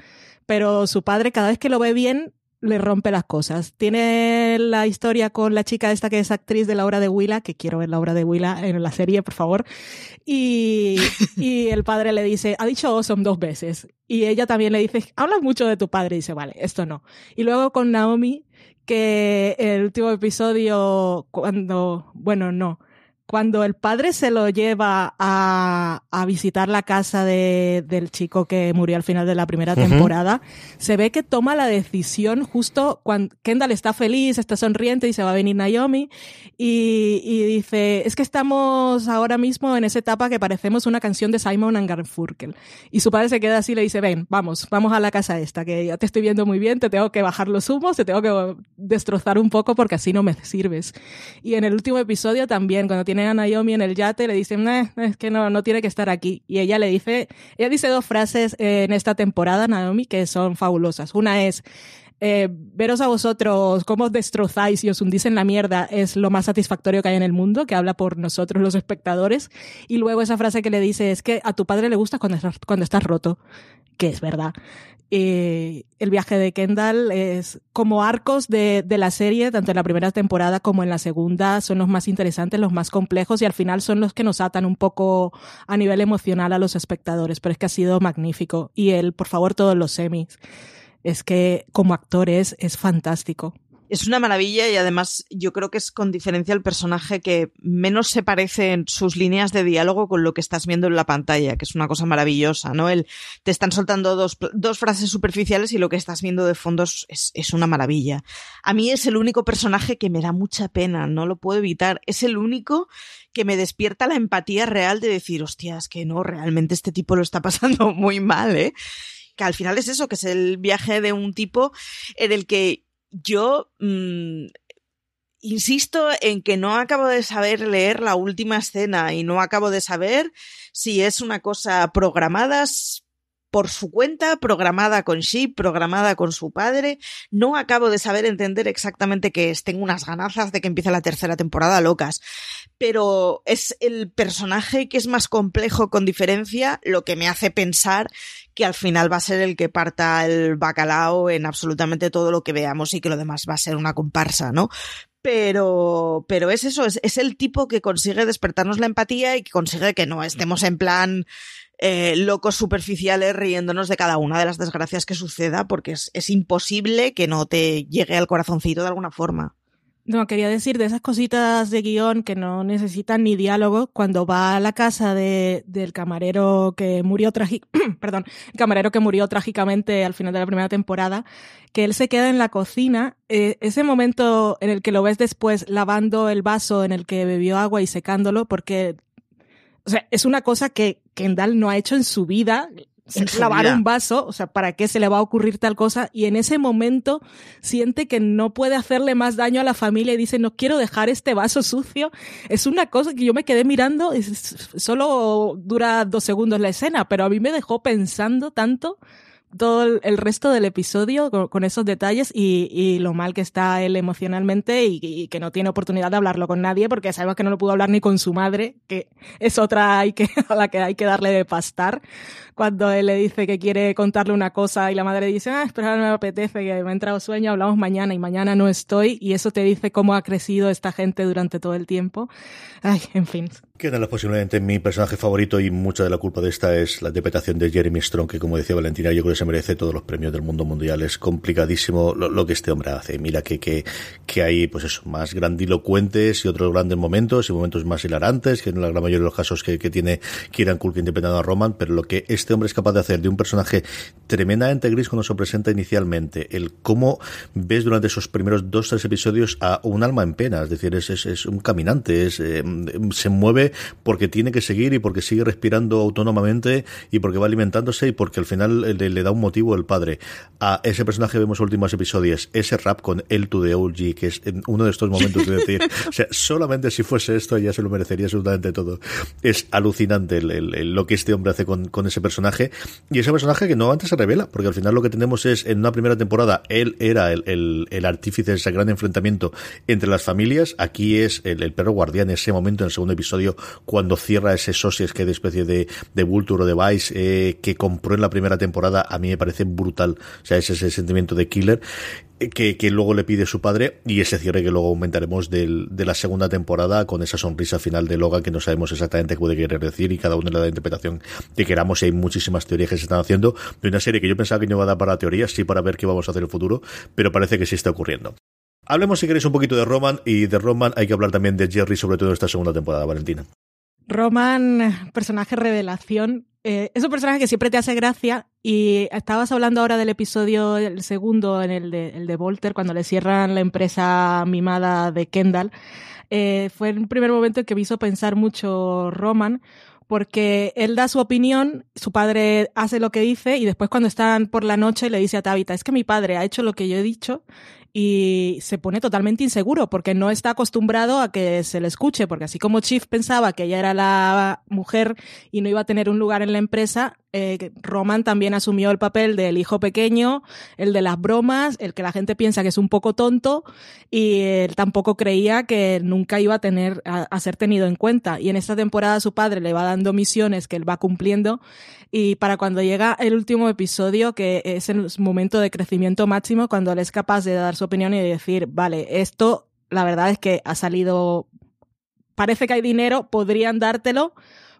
C: pero su padre cada vez que lo ve bien le rompe las cosas. Tiene la historia con la chica esta que es actriz de la obra de Willa, que quiero ver la obra de Willa en la serie, por favor. Y, y el padre le dice, ha dicho awesome dos veces. Y ella también le dice, hablas mucho de tu padre. Y dice, vale, esto no. Y luego con Naomi, que el último episodio, cuando, bueno, no, cuando el padre se lo lleva a, a visitar la casa de, del chico que murió al final de la primera temporada, se ve que toma la decisión justo cuando Kendall está feliz, está sonriente y se va a venir Naomi y, y dice, es que estamos ahora mismo en esa etapa que parecemos una canción de Simon and Garfunkel. Y su padre se queda así y le dice, ven, vamos, vamos a la casa esta, que ya te estoy viendo muy bien, te tengo que bajar los humos, te tengo que destrozar un poco porque así no me sirves. Y en el último episodio también, cuando tiene a Naomi en el yate, le dicen, eh, es que no, no tiene que estar aquí. Y ella le dice, ella dice dos frases en esta temporada, Naomi, que son fabulosas. Una es, eh, veros a vosotros cómo os destrozáis y os hundís en la mierda es lo más satisfactorio que hay en el mundo, que habla por nosotros los espectadores. Y luego esa frase que le dice es que a tu padre le gusta cuando estás, cuando estás roto, que es verdad. Eh, el viaje de Kendall es como arcos de, de, la serie, tanto en la primera temporada como en la segunda, son los más interesantes, los más complejos y al final son los que nos atan un poco a nivel emocional a los espectadores, pero es que ha sido magnífico. Y él, por favor, todos los semis. Es que como actor es, es fantástico.
B: Es una maravilla y además yo creo que es con diferencia el personaje que menos se parece en sus líneas de diálogo con lo que estás viendo en la pantalla, que es una cosa maravillosa, ¿no? El, te están soltando dos, dos frases superficiales y lo que estás viendo de fondo es, es una maravilla. A mí es el único personaje que me da mucha pena, no lo puedo evitar. Es el único que me despierta la empatía real de decir, hostias, que no, realmente este tipo lo está pasando muy mal, ¿eh? Que al final es eso, que es el viaje de un tipo en el que yo mmm, insisto en que no acabo de saber leer la última escena y no acabo de saber si es una cosa programada por su cuenta, programada con Sheep, programada con su padre. No acabo de saber entender exactamente qué es. Tengo unas ganazas de que empiece la tercera temporada locas. Pero es el personaje que es más complejo con diferencia lo que me hace pensar que al final va a ser el que parta el bacalao en absolutamente todo lo que veamos y que lo demás va a ser una comparsa, ¿no? Pero, pero es eso, es, es el tipo que consigue despertarnos la empatía y que consigue que no estemos en plan eh, locos superficiales riéndonos de cada una de las desgracias que suceda, porque es, es imposible que no te llegue al corazoncito de alguna forma.
C: No, quería decir de esas cositas de guion que no necesitan ni diálogo. Cuando va a la casa de, del camarero que murió perdón, camarero que murió trágicamente al final de la primera temporada, que él se queda en la cocina, eh, ese momento en el que lo ves después lavando el vaso en el que bebió agua y secándolo, porque, o sea, es una cosa que Kendall no ha hecho en su vida lavar un vaso, o sea, ¿para qué se le va a ocurrir tal cosa? Y en ese momento siente que no puede hacerle más daño a la familia y dice, no quiero dejar este vaso sucio. Es una cosa que yo me quedé mirando, solo dura dos segundos la escena, pero a mí me dejó pensando tanto todo el resto del episodio con, esos detalles y, y, lo mal que está él emocionalmente y, y, que no tiene oportunidad de hablarlo con nadie porque sabemos que no lo pudo hablar ni con su madre, que es otra hay que, a la que hay que darle de pastar. Cuando él le dice que quiere contarle una cosa y la madre dice, ah, espera, no me apetece, que me ha entrado sueño, hablamos mañana y mañana no estoy y eso te dice cómo ha crecido esta gente durante todo el tiempo. Ay, en fin.
A: Queda posiblemente mi personaje favorito y mucha de la culpa de esta es la interpretación de Jeremy Strong, que como decía Valentina, yo creo que se merece todos los premios del mundo mundial. Es complicadísimo lo, lo que este hombre hace. Mira que, que, que hay, pues eso, más grandilocuentes y otros grandes momentos y momentos más hilarantes, que en la gran mayoría de los casos que, que tiene Kieran Culkin interpretando a Roman, pero lo que este hombre es capaz de hacer de un personaje tremendamente gris cuando se presenta inicialmente, el cómo ves durante esos primeros dos, tres episodios a un alma en pena, es decir, es, es, un caminante, es, eh, se mueve porque tiene que seguir y porque sigue respirando autónomamente y porque va alimentándose y porque al final le, da un motivo el padre. A ese personaje vemos últimos episodios, ese rap con el to the OG, que es uno de estos momentos de decir, solamente si fuese esto ya se lo merecería absolutamente todo. Es alucinante lo que este hombre hace con, con ese personaje y ese personaje que no antes se revela, porque al final lo que tenemos es en una primera temporada él era el, el, el artífice de ese gran enfrentamiento entre las familias, aquí es el, perro guardián, ese momento en el segundo episodio cuando cierra ese Socios que de especie de, de Vulture o de Vice eh, que compró en la primera temporada, a mí me parece brutal. O sea, es ese sentimiento de killer que, que, luego le pide su padre y ese cierre que luego aumentaremos del, de la segunda temporada con esa sonrisa final de Logan que no sabemos exactamente qué puede querer decir y cada uno le da la interpretación que queramos y hay muchísimas teorías que se están haciendo de una serie que yo pensaba que no iba a dar para teorías, sí para ver qué vamos a hacer en el futuro, pero parece que sí está ocurriendo. Hablemos si queréis un poquito de Roman y de Roman hay que hablar también de Jerry sobre todo en esta segunda temporada, Valentina.
C: Roman, personaje revelación. Eh, es un personaje que siempre te hace gracia y estabas hablando ahora del episodio, el segundo, en el de, el de Volter, cuando le cierran la empresa mimada de Kendall. Eh, fue el primer momento en que me hizo pensar mucho Roman, porque él da su opinión, su padre hace lo que dice y después cuando están por la noche le dice a Tabitha, es que mi padre ha hecho lo que yo he dicho y se pone totalmente inseguro porque no está acostumbrado a que se le escuche, porque así como Chief pensaba que ella era la mujer y no iba a tener un lugar en la empresa, eh, Roman también asumió el papel del hijo pequeño, el de las bromas, el que la gente piensa que es un poco tonto y él tampoco creía que nunca iba a tener a, ser tenido en cuenta. Y en esta temporada su padre le va dando misiones que él va cumpliendo y para cuando llega el último episodio, que es el momento de crecimiento máximo, cuando él es capaz de dar su opinión y de decir, vale, esto la verdad es que ha salido, parece que hay dinero, podrían dártelo,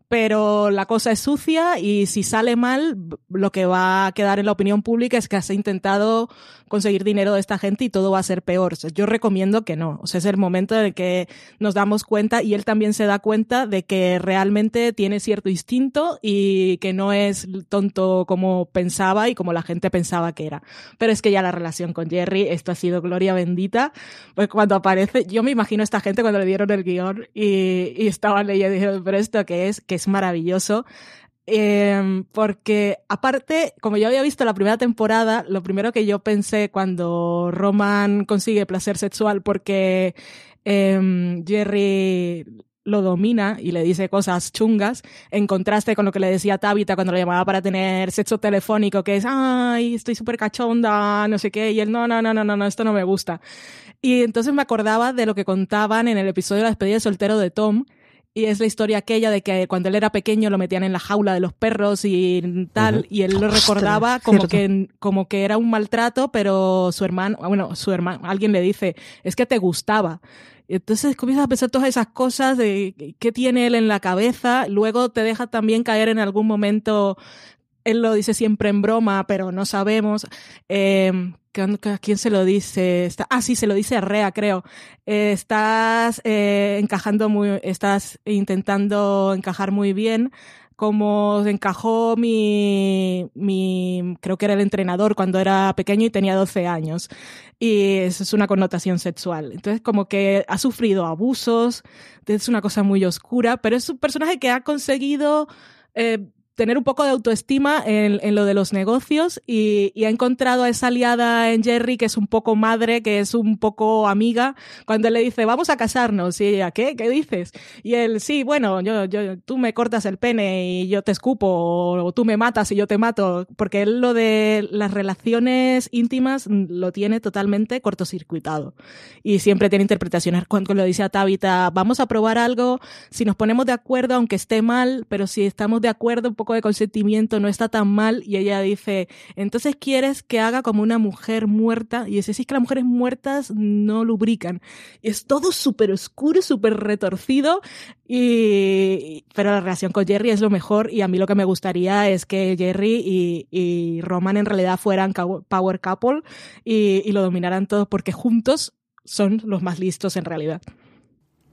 C: pero la cosa es sucia y si sale mal, lo que va a quedar en la opinión pública es que has intentado conseguir dinero de esta gente y todo va a ser peor. O sea, yo recomiendo que no. O sea, es el momento en el que nos damos cuenta y él también se da cuenta de que realmente tiene cierto instinto y que no es tonto como pensaba y como la gente pensaba que era. Pero es que ya la relación con Jerry, esto ha sido gloria bendita. Pues cuando aparece, yo me imagino a esta gente cuando le dieron el guion y, y estaban leyendo y dijeron, pero esto qué es, que es maravilloso. Eh, porque aparte, como yo había visto la primera temporada, lo primero que yo pensé cuando Roman consigue placer sexual porque eh, Jerry lo domina y le dice cosas chungas, en contraste con lo que le decía Tabitha cuando lo llamaba para tener sexo telefónico, que es, ay, estoy súper cachonda, no sé qué, y él, no, no, no, no, no, esto no me gusta. Y entonces me acordaba de lo que contaban en el episodio de la despedida de soltero de Tom, y es la historia aquella de que cuando él era pequeño lo metían en la jaula de los perros y tal, y él lo recordaba como que, como que era un maltrato, pero su hermano, bueno, su hermano, alguien le dice, es que te gustaba. Entonces comienzas a pensar todas esas cosas de qué tiene él en la cabeza, luego te deja también caer en algún momento él lo dice siempre en broma, pero no sabemos. Eh, ¿A quién se lo dice? ah, sí, se lo dice a Rea, creo. Eh, estás eh, encajando muy, estás intentando encajar muy bien como encajó mi, mi, creo que era el entrenador cuando era pequeño y tenía 12 años. Y eso es una connotación sexual. Entonces, como que ha sufrido abusos, es una cosa muy oscura, pero es un personaje que ha conseguido tener un poco de autoestima en, en lo de los negocios y, y, ha encontrado a esa aliada en Jerry que es un poco madre, que es un poco amiga, cuando él le dice, vamos a casarnos, y ella, ¿qué? ¿Qué dices? Y él, sí, bueno, yo, yo, tú me cortas el pene y yo te escupo, o, tú me matas y yo te mato, porque él lo de las relaciones íntimas lo tiene totalmente cortocircuitado y siempre tiene interpretaciones. Cuando lo dice a Tabitha, vamos a probar algo, si nos ponemos de acuerdo, aunque esté mal, pero si estamos de acuerdo, un poco de consentimiento no está tan mal y ella dice, entonces quieres que haga como una mujer muerta y dice, sí, es que las mujeres muertas no lubrican. Y es todo súper oscuro, súper retorcido y, pero la relación con Jerry es lo mejor y a mí lo que me gustaría es que Jerry y, y Roman en realidad fueran power couple y, y lo dominaran todos porque juntos son los más listos en realidad.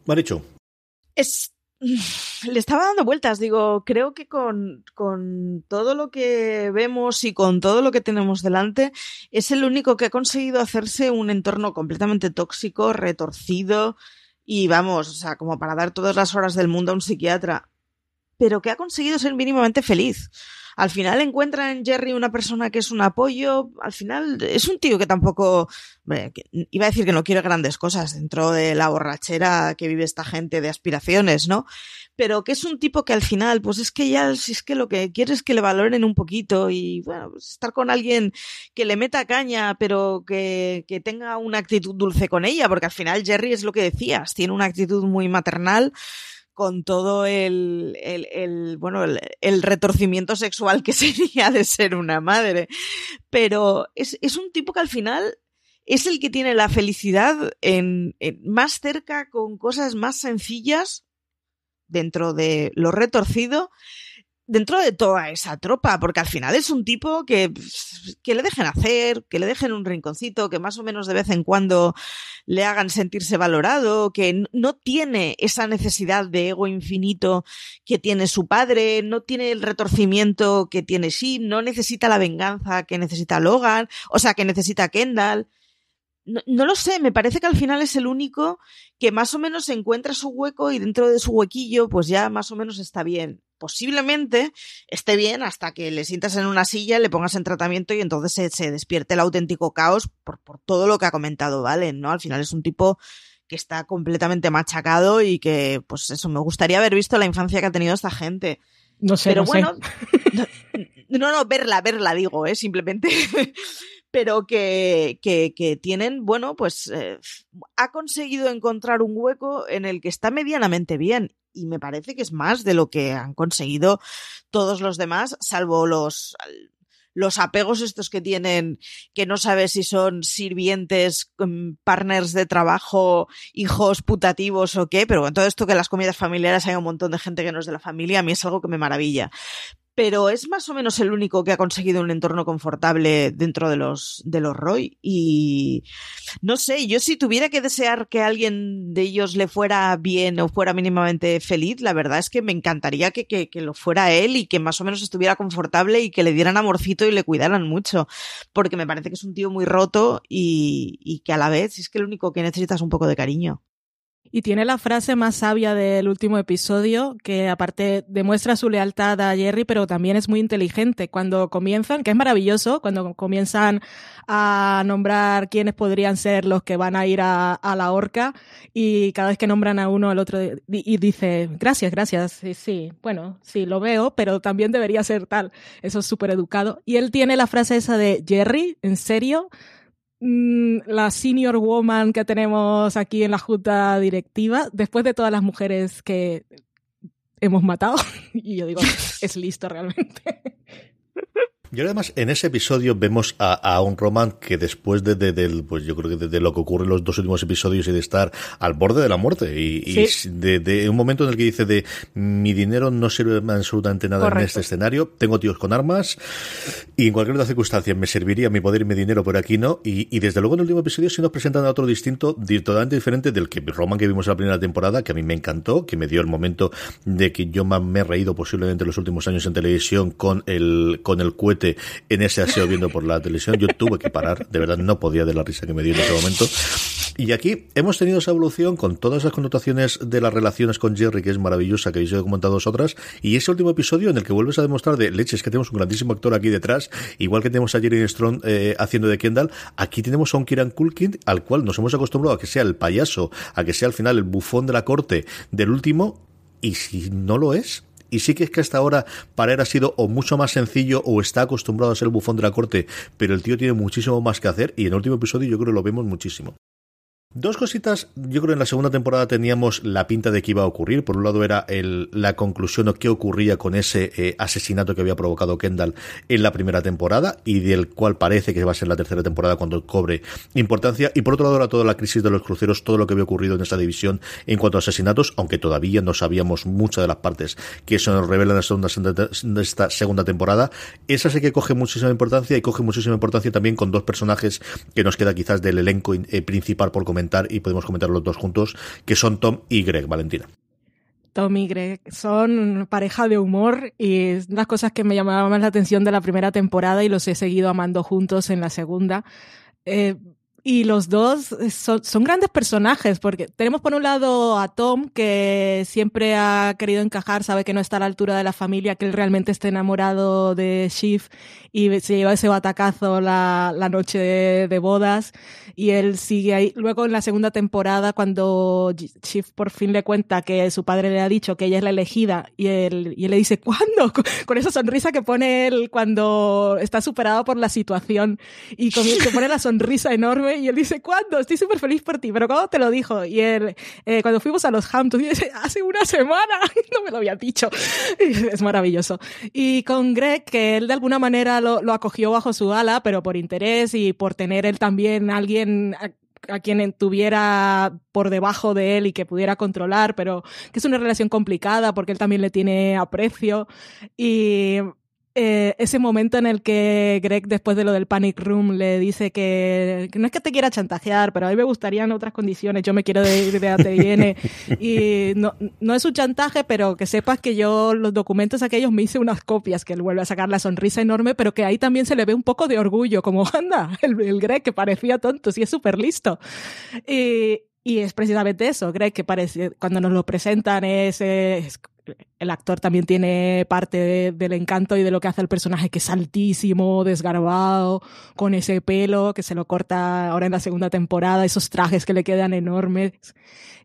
A: Maricho.
B: Es le estaba dando vueltas, digo, creo que con, con, todo lo que vemos y con todo lo que tenemos delante, es el único que ha conseguido hacerse un entorno completamente tóxico, retorcido y vamos, o sea, como para dar todas las horas del mundo a un psiquiatra, pero que ha conseguido ser mínimamente feliz al final encuentra en Jerry una persona que es un apoyo, al final es un tío que tampoco, iba a decir que no quiere grandes cosas dentro de la borrachera que vive esta gente de aspiraciones, ¿no? Pero que es un tipo que al final, pues es que ya, si es que lo que quiere es que le valoren un poquito y, bueno, pues estar con alguien que le meta caña, pero que, que tenga una actitud dulce con ella, porque al final Jerry es lo que decías, tiene una actitud muy maternal con todo el, el, el bueno, el, retorcimiento sexual que sería de ser una madre. Pero es, es un tipo que al final es el que tiene la felicidad en, más cerca con cosas más sencillas dentro de lo retorcido dentro de toda esa tropa, porque al final es un tipo que, que le dejen hacer, que le dejen un rinconcito, que más o menos de vez en cuando le hagan sentirse valorado, que no tiene esa necesidad de ego infinito que tiene su padre, no tiene el retorcimiento que tiene Shin, no necesita la venganza que necesita Logan, o sea, que necesita Kendall. No, no, lo sé, me parece que al final es el único que más o menos encuentra su hueco y dentro de su huequillo pues ya más o menos está bien posiblemente esté bien hasta que le sientas en una silla, le pongas en tratamiento y entonces se, se despierte el auténtico caos por, por, todo lo que ha comentado Valen, ¿no? Al final es un tipo que está completamente machacado y que, pues eso, me gustaría haber visto la infancia que ha tenido esta gente.
C: No sé,
B: Pero
C: no
B: bueno,
C: sé.
B: no, no, verla, verla, digo, ¿eh? Simplemente. Pero que, que, que, tienen, bueno, pues eh, ha conseguido encontrar un hueco en el que está medianamente bien y me parece que es más de lo que han conseguido todos los demás, salvo los los apegos estos que tienen, que no sabes si son sirvientes, mm, partners de trabajo, hijos putativos o qué, pero bueno, todo esto que en las comidas familiares hay un montón de gente que no es de la familia, a mí es algo que me maravilla pero es más o menos el único que ha conseguido un entorno confortable dentro de los, de los Roy. Y no sé, yo si tuviera que desear que alguien de ellos le fuera bien o fuera mínimamente feliz, la verdad es que me encantaría que, que, que lo fuera él y que más o menos estuviera confortable y que le dieran amorcito y le cuidaran mucho. Porque me parece que es un tío muy roto y, y que a la vez es que lo único que necesita es un poco de cariño.
C: Y tiene la frase más sabia del último episodio, que aparte demuestra su lealtad a Jerry, pero también es muy inteligente. Cuando comienzan, que es maravilloso, cuando comienzan a nombrar quiénes podrían ser los que van a ir a, la horca, y cada vez que nombran a uno, el otro y dice, gracias, gracias, sí, sí, bueno, sí, lo veo, pero también debería ser tal. Eso es súper educado. Y él tiene la frase esa de Jerry, ¿en serio? Mm, la senior woman que tenemos aquí en la junta directiva, después de todas las mujeres que hemos matado, y yo digo, es listo realmente.
A: Y además en ese episodio vemos a, un Roman que después de, de, pues yo creo que de, lo que ocurre en los dos últimos episodios y de estar al borde de la muerte y, de, un momento en el que dice de mi dinero no sirve absolutamente nada en este escenario, tengo tíos con armas y en cualquier otra circunstancia me serviría mi poder y mi dinero, por aquí no. Y, desde luego en el último episodio se nos presentan a otro distinto, totalmente diferente del que Roman que vimos en la primera temporada, que a mí me encantó, que me dio el momento de que yo más me he reído posiblemente en los últimos años en televisión con el, con el en ese aseo viendo por la televisión. Yo tuve que parar, de verdad no podía de la risa que me dio en ese momento. Y aquí hemos tenido esa evolución con todas las connotaciones de las relaciones con Jerry, que es maravillosa, que habéis comentado vosotras, y ese último episodio en el que vuelves a demostrar de leches que tenemos un grandísimo actor aquí detrás, igual que tenemos a Jerry Strong eh, haciendo de Kendall, aquí tenemos a un Kiran Culkin al cual nos hemos acostumbrado a que sea el payaso, a que sea al final el bufón de la corte del último, y si no lo es, y sí que es que hasta ahora para él ha sido o mucho más sencillo o está acostumbrado a ser el bufón de la corte, pero el tío tiene muchísimo más que hacer y en el último episodio yo creo que lo vemos muchísimo. Dos cositas, yo creo que en la segunda temporada teníamos la pinta de que iba a ocurrir. Por un lado era el, la conclusión o qué ocurría con ese eh, asesinato que había provocado Kendall en la primera temporada y del cual parece que va a ser la tercera temporada cuando cobre importancia. Y por otro lado era toda la crisis de los cruceros, todo lo que había ocurrido en esa división en cuanto a asesinatos, aunque todavía no sabíamos muchas de las partes que se nos revelan en esta segunda temporada. Esa sí que coge muchísima importancia y coge muchísima importancia también con dos personajes que nos queda quizás del elenco eh, principal por comentar y podemos comentar los dos juntos, que son Tom y Greg, Valentina.
C: Tom y Greg son pareja de humor y es las cosas que me llamaban más la atención de la primera temporada y los he seguido amando juntos en la segunda. Eh, y los dos son, son, grandes personajes, porque tenemos por un lado a Tom, que siempre ha querido encajar, sabe que no está a la altura de la familia, que él realmente está enamorado de Shiv y se lleva ese batacazo la, la noche de, de, bodas y él sigue ahí. Luego en la segunda temporada, cuando Shiv por fin le cuenta que su padre le ha dicho que ella es la elegida y él, y él le dice, ¿cuándo? Con, esa sonrisa que pone él cuando está superado por la situación y comienza, pone la sonrisa enorme y él dice, ¿cuándo? Estoy súper feliz por ti, pero ¿cuándo te lo dijo? Y él, eh, cuando fuimos a los Hamptons, dice, hace una semana, no me lo había dicho. es maravilloso. Y con Greg, que él de alguna manera lo, acogió bajo su ala, pero por interés y por tener él también alguien a, quien tuviera por debajo de él y que pudiera controlar, pero que es una relación complicada porque él también le tiene aprecio. Y eh, ese momento en el que Greg, después de lo del Panic Room, le dice que, no es que te quiera chantajear, pero a mí me gustarían otras condiciones, yo me quiero ir de ATN. y no, no es un chantaje, pero que sepas que yo los documentos aquellos me hice unas copias, que él vuelve a sacar la sonrisa enorme, pero que ahí también se le ve un poco de orgullo, como anda, el, el Greg que parecía tonto, sí es súper listo. Y, y es precisamente eso, Greg, que parece, cuando nos lo presentan es, es el actor también tiene parte del encanto y de lo que hace el personaje, que es altísimo, desgarbado, con ese pelo que se lo corta ahora en la segunda temporada, esos trajes que le quedan enormes,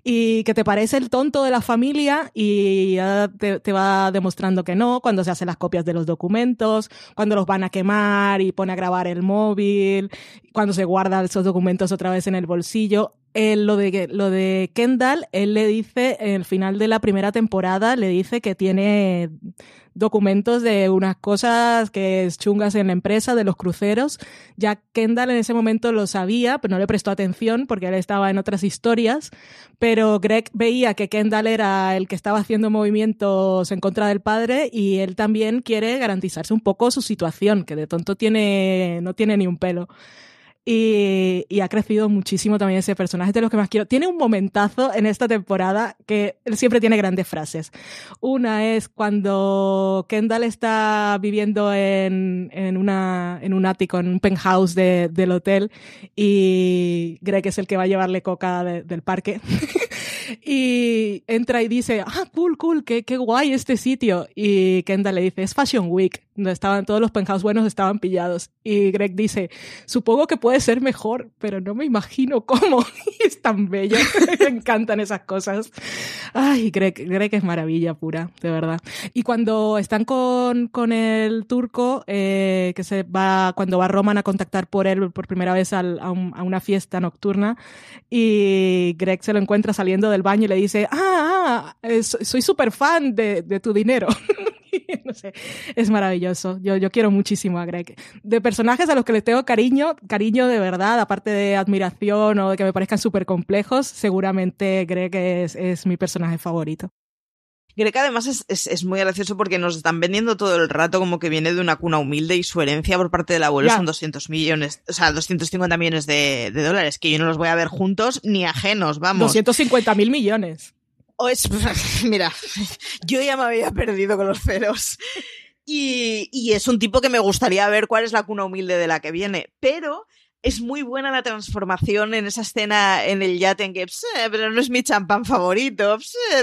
C: y que te parece el tonto de la familia y ya te, te va demostrando que no, cuando se hacen las copias de los documentos, cuando los van a quemar y pone a grabar el móvil, cuando se guardan esos documentos otra vez en el bolsillo lo, de, lo de Kendall, él le dice, en el final de la primera temporada, le dice que tiene documentos de unas cosas que es chungas en la empresa, de los cruceros. Ya Kendall en ese momento lo sabía, pero no le prestó atención porque él estaba en otras historias. Pero Greg veía que Kendall era el que estaba haciendo movimientos en contra del padre y él también quiere garantizarse un poco su situación, que de tonto tiene, no tiene ni un pelo. Y, ha crecido muchísimo también ese personaje, de los que más quiero. Tiene un momentazo en esta temporada que siempre tiene grandes frases. Una es cuando Kendall está viviendo en, en, una, en un ático, en un penthouse del hotel, y Greg es el que va a llevarle coca del parque. Y entra y dice, ah, cool, cool, qué, qué guay este sitio. Y Kendall le dice, es Fashion Week, donde estaban todos los penthouse buenos estaban pillados. Y Greg dice, supongo que puede ser mejor, pero no me imagino cómo. es tan bello. me encantan esas cosas. Ay, Greg, Greg es maravilla pura, de verdad. Y cuando están con, con el turco, eh, que se va, cuando va Roman a contactar por él por primera vez al, a, un, a, una fiesta nocturna, y Greg se lo encuentra saliendo del baño y le dice, ah, ah soy súper fan de, tu dinero. es maravilloso. Yo, yo quiero muchísimo a Greg. De personajes a los que les tengo cariño, cariño de verdad, aparte de admiración o de que me parezcan súper complejos, seguramente Greg es mi personaje favorito.
B: Greg además es, es, es, muy gracioso porque nos están vendiendo todo el rato como que viene de una cuna humilde y su herencia por parte del abuelo yeah. son 200 millones, o sea, 250 millones de, de, dólares, que yo no los voy a ver juntos ni ajenos, vamos.
C: 250 mil millones.
B: O es, mira, yo ya me había perdido con los ceros. Y, y es un tipo que me gustaría ver cuál es la cuna humilde de la que viene, pero es muy buena la transformación en esa escena en el yate en que, pero no es mi champán favorito,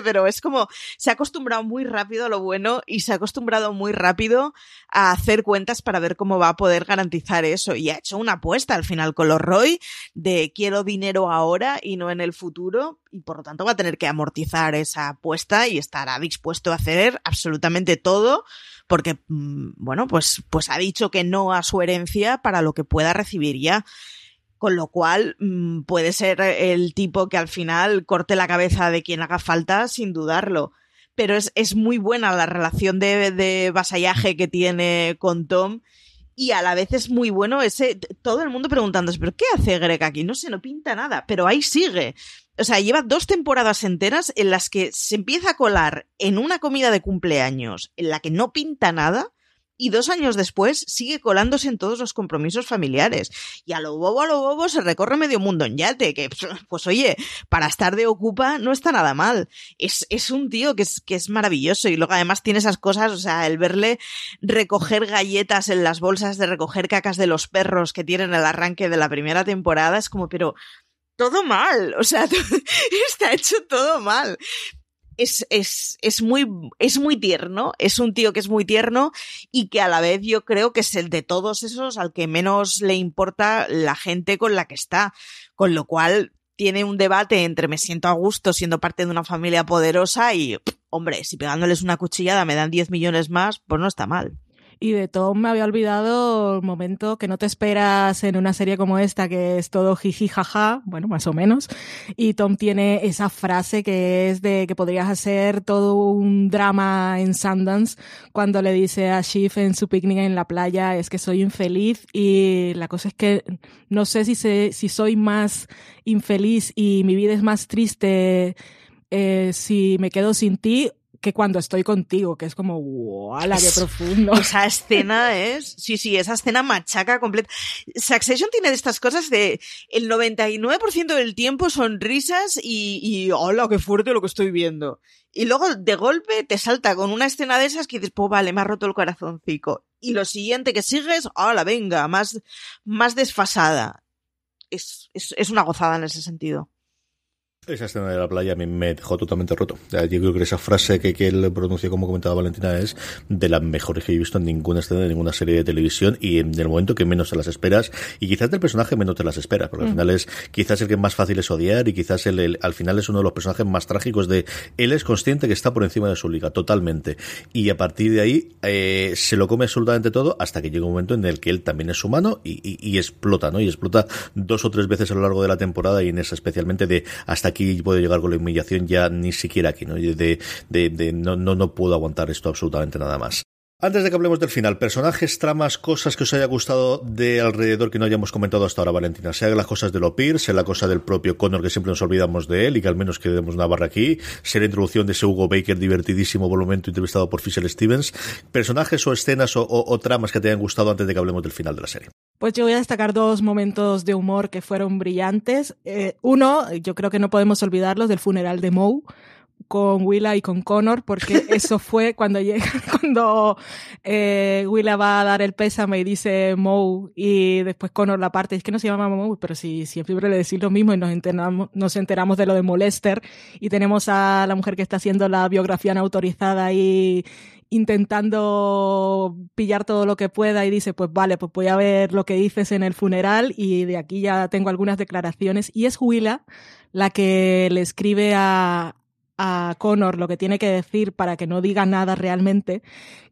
B: pero es como, se ha acostumbrado muy rápido a lo bueno y se ha acostumbrado muy rápido a hacer cuentas para ver cómo va a poder garantizar eso. Y ha hecho una apuesta al final con los Roy de quiero dinero ahora y no en el futuro y por lo tanto va a tener que amortizar esa apuesta y estará dispuesto a hacer absolutamente todo porque, bueno, pues, pues ha dicho que no a su herencia para lo que pueda recibir ya. Con lo cual puede ser el tipo que al final corte la cabeza de quien haga falta sin dudarlo. Pero es, es muy buena la relación de, de vasallaje que tiene con Tom y a la vez es muy bueno ese todo el mundo preguntándose pero qué hace Greg aquí no sé no pinta nada pero ahí sigue o sea lleva dos temporadas enteras en las que se empieza a colar en una comida de cumpleaños en la que no pinta nada y dos años después sigue colándose en todos los compromisos familiares. Y a lo bobo, a lo bobo se recorre medio mundo en yate, que pues oye, para estar de ocupa no está nada mal. Es, es un tío que es, que es maravilloso y luego además tiene esas cosas, o sea, el verle recoger galletas en las bolsas de recoger cacas de los perros que tienen el arranque de la primera temporada es como, pero todo mal, o sea, está hecho todo mal es, es, es, muy, es muy tierno, es un tío que es muy tierno y que a la vez yo creo que es el de todos esos al que menos le importa la gente con la que está, con lo cual tiene un debate entre me siento a gusto siendo parte de una familia poderosa y, hombre, si pegándoles una cuchillada me dan 10 millones más, pues no está mal.
C: Y de Tom me había olvidado el momento que no te esperas en una serie como esta, que es todo jiji jaja, bueno, más o menos. Y Tom tiene esa frase que es de que podrías hacer todo un drama en Sundance cuando le dice a Shiv en su picnic en la playa, es que soy infeliz. Y la cosa es que no sé si, si soy más infeliz y mi vida es más triste eh, si me quedo sin ti que cuando estoy contigo, que es como, ¡wala, qué profundo!
B: Esa escena es, sí, sí, esa escena machaca completa. Succession tiene de estas cosas de el 99% del tiempo son risas y, y, ¡hola, qué fuerte lo que estoy viendo! Y luego, de golpe, te salta con una escena de esas que dices, pues vale, me ha roto el corazoncico. Y lo siguiente que sigues, ¡hola, venga! Más, más desfasada. Es, es, es una gozada en ese sentido.
A: Esa escena de la playa a mí me dejó totalmente roto. Yo creo que esa frase que, que él pronunció, como comentaba Valentina, es de las mejores que he visto en ninguna escena de ninguna serie de televisión y en el momento que menos te las esperas y quizás del personaje menos te las esperas, porque mm. al final es quizás el que más fácil es odiar y quizás el, el, al final es uno de los personajes más trágicos de él es consciente que está por encima de su liga, totalmente. Y a partir de ahí eh, se lo come absolutamente todo hasta que llega un momento en el que él también es humano y, y, y explota, ¿no? Y explota dos o tres veces a lo largo de la temporada y en esa especialmente de hasta aquí puedo llegar con la humillación ya ni siquiera aquí, ¿no? De, de, de no, no, no puedo aguantar esto absolutamente nada más. Antes de que hablemos del final, personajes, tramas, cosas que os haya gustado de alrededor que no hayamos comentado hasta ahora, Valentina. Sea las cosas de Lopir, sea la cosa del propio Connor que siempre nos olvidamos de él y que al menos quedemos una barra aquí, sea la introducción de ese Hugo Baker divertidísimo volumento entrevistado por Fisher Stevens. Personajes o escenas o, o, o tramas que te hayan gustado antes de que hablemos del final de la serie.
C: Pues yo voy a destacar dos momentos de humor que fueron brillantes. Eh, uno, yo creo que no podemos olvidarlos, del funeral de Moe con Willa y con Connor, porque eso fue cuando llega, cuando eh, Willa va a dar el pésame y dice Moe y después Connor la parte, es que no se llama Moe, pero si siempre le decís lo mismo y nos enteramos, nos enteramos de lo de Molester y tenemos a la mujer que está haciendo la biografía no autorizada y intentando pillar todo lo que pueda y dice, pues vale, pues voy a ver lo que dices en el funeral y de aquí ya tengo algunas declaraciones. Y es Willa la que le escribe a, a Connor lo que tiene que decir para que no diga nada realmente,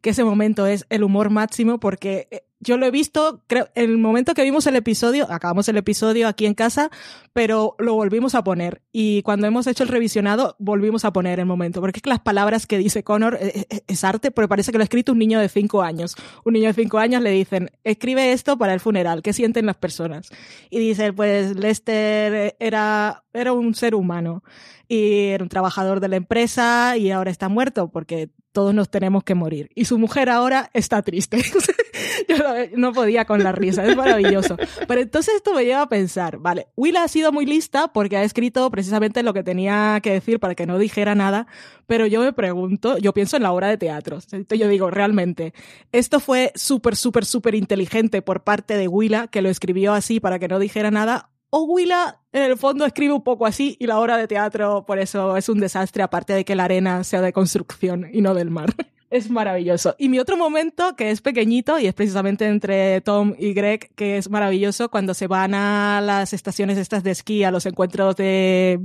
C: que ese momento es el humor máximo porque eh, yo lo he visto, creo, el momento que vimos el episodio, acabamos el episodio aquí en casa, pero lo volvimos a poner. Y cuando hemos hecho el revisionado, volvimos a poner el momento. Porque es que las palabras que dice Connor es, eh, eh, es arte, pero parece que lo ha escrito un niño de cinco años. Un niño de cinco años le dicen, escribe esto para el funeral, ¿qué sienten las personas? Y dice, pues Lester era, era un ser humano y era un trabajador de la empresa y ahora está muerto porque todos nos tenemos que morir. Y su mujer ahora está triste. Yo no podía con la risa, es maravilloso. Pero entonces esto me lleva a pensar, vale, Willa ha sido muy lista porque ha escrito precisamente lo que tenía que decir para que no dijera nada, pero yo me pregunto, yo pienso en la obra de teatro. Entonces yo digo, realmente, esto fue súper, súper, súper inteligente por parte de Willa, que lo escribió así para que no dijera nada, o Willa en el fondo escribe un poco así y la obra de teatro por eso es un desastre, aparte de que la arena sea de construcción y no del mar. Es maravilloso. Y mi otro momento, que es pequeñito y es precisamente entre Tom y Greg, que es maravilloso cuando se van a las estaciones estas de esquí, a los encuentros de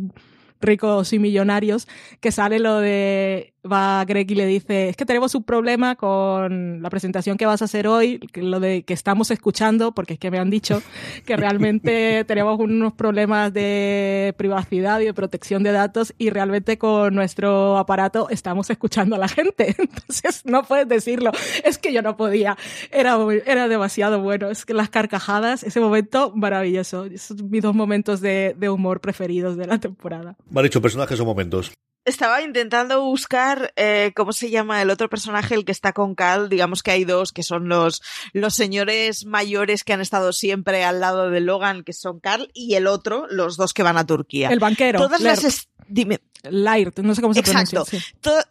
C: ricos y millonarios, que sale lo de va Greg y le dice, es que tenemos un problema con la presentación que vas a hacer hoy, lo de que estamos escuchando, porque es que me han dicho que realmente tenemos unos problemas de privacidad y de protección de datos y realmente con nuestro aparato estamos escuchando a la gente. Entonces no puedes decirlo, es que yo no podía, era, era demasiado bueno, es que las carcajadas, ese momento maravilloso, son mis dos momentos de, de humor preferidos de la temporada.
A: Vale, dicho personajes o momentos.
B: Estaba intentando buscar eh, cómo se llama el otro personaje, el que está con Cal. Digamos que hay dos que son los, los señores mayores que han estado siempre al lado de Logan, que son Carl, y el otro, los dos que van a Turquía.
C: El banquero.
B: Todas
C: Laird.
B: las. Dime.
C: Laird, no sé cómo se
B: Exacto.
C: pronuncia. sí.
B: To-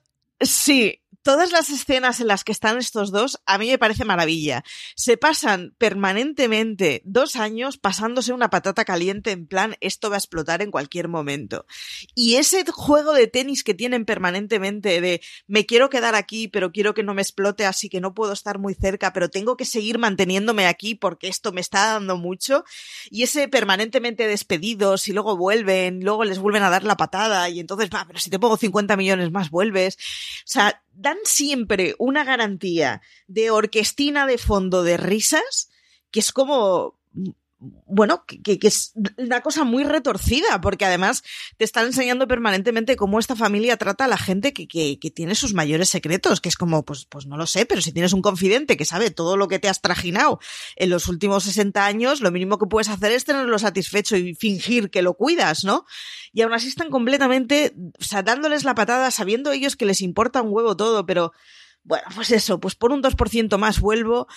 B: sí, todas las escenas en las que están estos dos, a mí me parece maravilla. Se pasan permanentemente dos años pasándose una patata caliente en plan, esto va a explotar en cualquier momento. Y ese juego de tenis que tienen permanentemente de, me quiero quedar aquí, pero quiero que no me explote, así que no puedo estar muy cerca, pero tengo que seguir manteniéndome aquí porque esto me está dando mucho. Y ese permanentemente despedidos y luego vuelven, luego les vuelven a dar la patada y entonces, va, pero si te pongo 50 millones más vuelves. O sea, dan siempre una garantía de orquestina de fondo de risas que es como bueno, que, es una cosa muy retorcida, porque además te están enseñando permanentemente cómo esta familia trata a la gente que tiene sus mayores secretos, que es como, pues, pues no lo sé, pero si tienes un confidente que sabe todo lo que te has trajinado en los últimos 60 años, lo mínimo que puedes hacer es tenerlo satisfecho y fingir que lo cuidas, ¿no? Y aún así están completamente, o sea, dándoles la patada, sabiendo ellos que les importa un huevo todo, pero bueno, pues eso, pues por un 2% más vuelvo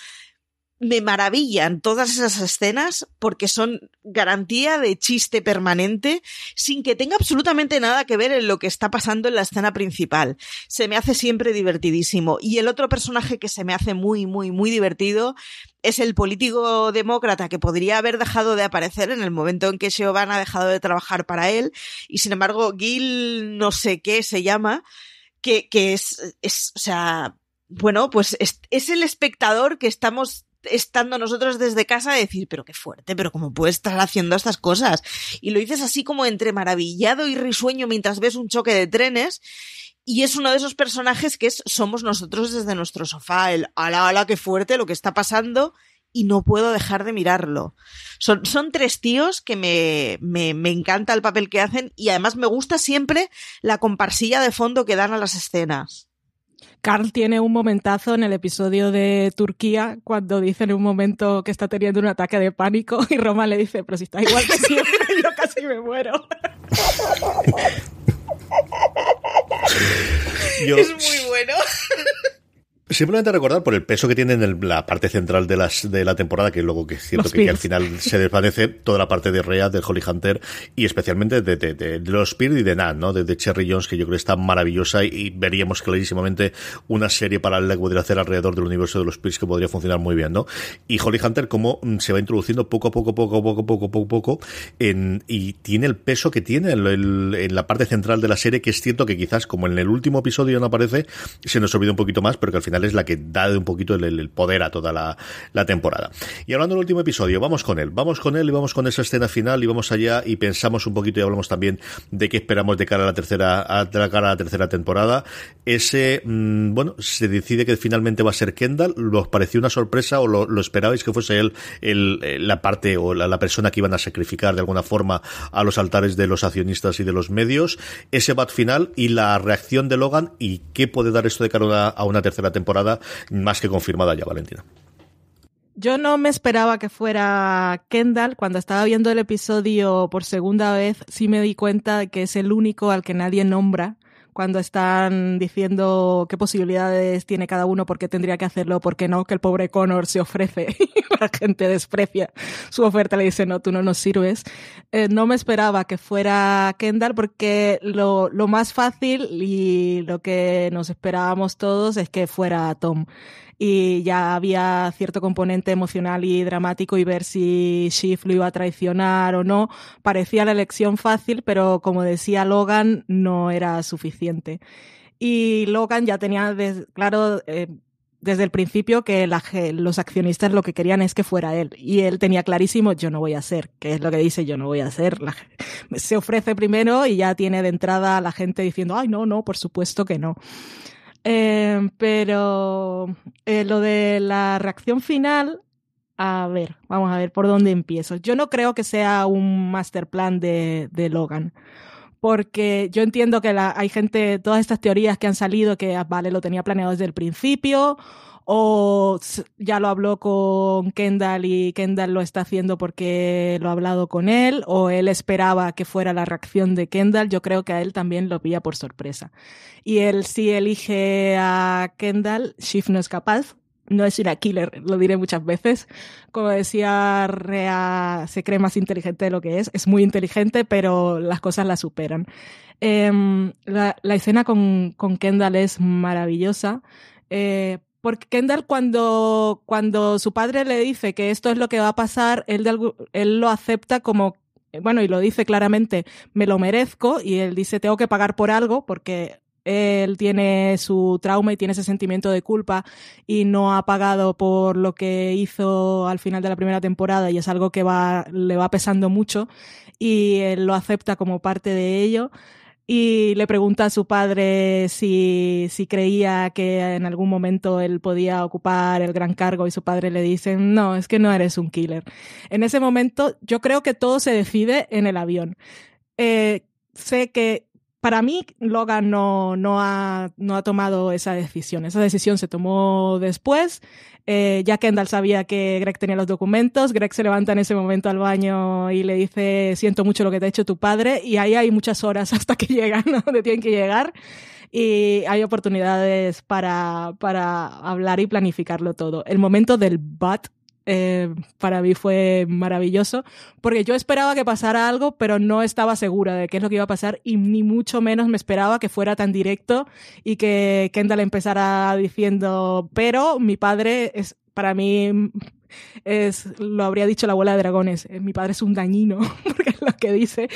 B: me maravillan todas esas escenas porque son garantía de chiste permanente sin que tenga absolutamente nada que ver en lo que está pasando en la escena principal. Se me hace siempre divertidísimo. Y el otro personaje que se me hace muy, muy, muy divertido es el político demócrata que podría haber dejado de aparecer en el momento en que Siobhan ha dejado de trabajar para él y sin embargo Gil no sé qué se llama que, que es, es, o sea, bueno, pues es, es el espectador que estamos estando nosotros desde casa decir, pero qué fuerte, pero cómo puedes estar haciendo estas cosas. Y lo dices así como entre maravillado y risueño mientras ves un choque de trenes. Y es uno de esos personajes que es, somos nosotros desde nuestro sofá, el ala, ala, qué fuerte lo que está pasando y no puedo dejar de mirarlo. Son, son tres tíos que me, me, me encanta el papel que hacen y además me gusta siempre la comparsilla de fondo que dan a las escenas.
C: Carl tiene un momentazo en el episodio de Turquía cuando dice en un momento que está teniendo un ataque de pánico y Roma le dice, pero si está igual que siempre, yo casi me muero.
A: Yo,
B: Es muy bueno.
A: Simplemente recordar por el peso que tiene en el- la parte central de, las, de la temporada, que luego que es cierto
C: Los
A: que, que al final se desvanece toda la parte de Rhea, de Holly Hunter y especialmente de, de, de- de los Spears y de Nan, ¿no? De, Cherry Jones, que yo creo que está maravillosa y, y veríamos clarísimamente una serie paralela que podría hacer alrededor del universo de los Spears que podría funcionar muy bien, ¿no? Y Holly Hunter como mm, se va introduciendo poco a poco, poco a poco, poco a poco, poco, en, y tiene el peso que tiene en, el- en la parte central de la serie, que es cierto que quizás como en el último episodio no aparece, se nos olvida un poquito más, pero que al final es la que da un poquito el, poder a toda la, temporada. Y hablando del último episodio, vamos con él, vamos con él y vamos con esa escena final y vamos allá y pensamos un poquito y hablamos también de qué esperamos de cara a la tercera, cara a la tercera temporada. Ese, mm, bueno, se decide que finalmente va a ser Kendall, ¿os pareció una sorpresa o lo, esperabais que fuese él el, la parte o la, la persona que iban a sacrificar de alguna forma a los altares de los accionistas y de los medios? Ese bat final y la reacción de Logan y qué puede dar esto de cara a una tercera temporada más que confirmada ya, Valentina.
C: Yo no me esperaba que fuera Kendall. Cuando estaba viendo el episodio por segunda vez, sí me di cuenta de que es el único al que nadie nombra cuando están diciendo qué posibilidades tiene cada uno, por qué tendría que hacerlo, por qué no, que el pobre Connor se ofrece y la gente desprecia su oferta, le dice, no, tú no nos sirves. Eh, no me esperaba que fuera Kendall porque lo, lo más fácil y lo que nos esperábamos todos es que fuera Tom y ya había cierto componente emocional y dramático y ver si Shift lo iba a traicionar o no. Parecía la elección fácil, pero como decía Logan, no era suficiente. Y Logan ya tenía claro eh, desde el principio que los accionistas lo que querían es que fuera él. Y él tenía clarísimo, yo no voy a ser, que es lo que dice, yo no voy a ser. Se ofrece primero y ya tiene de entrada a la gente diciendo, ay, no, no, por supuesto que no. Eh, pero lo de la reacción final, a ver, vamos a ver por dónde empiezo. Yo no creo que sea un master plan de, de Logan. Porque yo entiendo que la- hay gente, todas estas teorías que han salido, que ah, vale, lo tenía planeado desde el principio, o ya lo habló con Kendall y Kendall lo está haciendo porque lo ha hablado con él, o él esperaba que fuera la reacción de Kendall. Yo creo que a él también lo pilla por sorpresa. Y él sí elige a Kendall, Shift no es capaz, no es una killer, lo diré muchas veces. Como decía Rea, se cree más inteligente de lo que es, es muy inteligente, pero las cosas la superan. Em, la, la escena con, con Kendall es maravillosa. eh, porque Kendall cuando, cuando su padre le dice que esto es lo que va a pasar, él, él lo acepta como, bueno, y lo dice claramente, me lo merezco, y él dice, tengo que pagar por algo, porque él tiene su trauma y tiene ese sentimiento de culpa y no ha pagado por lo que hizo al final de la primera temporada y es algo que va, le va pesando mucho y él lo acepta como parte de ello y le pregunta a su padre si, si creía que en algún momento él podía ocupar el gran cargo y su padre le dice, no, es que no eres un killer. En ese momento yo creo que todo se decide en el avión. Eh, sé que para mí Logan no, no, ha, no ha tomado esa decisión. Esa decisión se tomó después. Eh, ya Kendall sabía que Greg tenía los documentos. Greg se levanta en ese momento al baño y le dice, siento mucho lo que te ha hecho tu padre. Y ahí hay muchas horas hasta que llegan, ¿no? donde tienen que llegar. Y hay oportunidades para, para hablar y planificarlo todo. El momento del but eh, para mí fue maravilloso, porque yo esperaba que pasara algo, pero no estaba segura de qué es lo que iba a pasar y ni mucho menos me esperaba que fuera tan directo y que Kendall empezara diciendo, pero mi padre es para mí es lo habría dicho la abuela de dragones, eh, mi padre es un dañino, porque es lo que dice,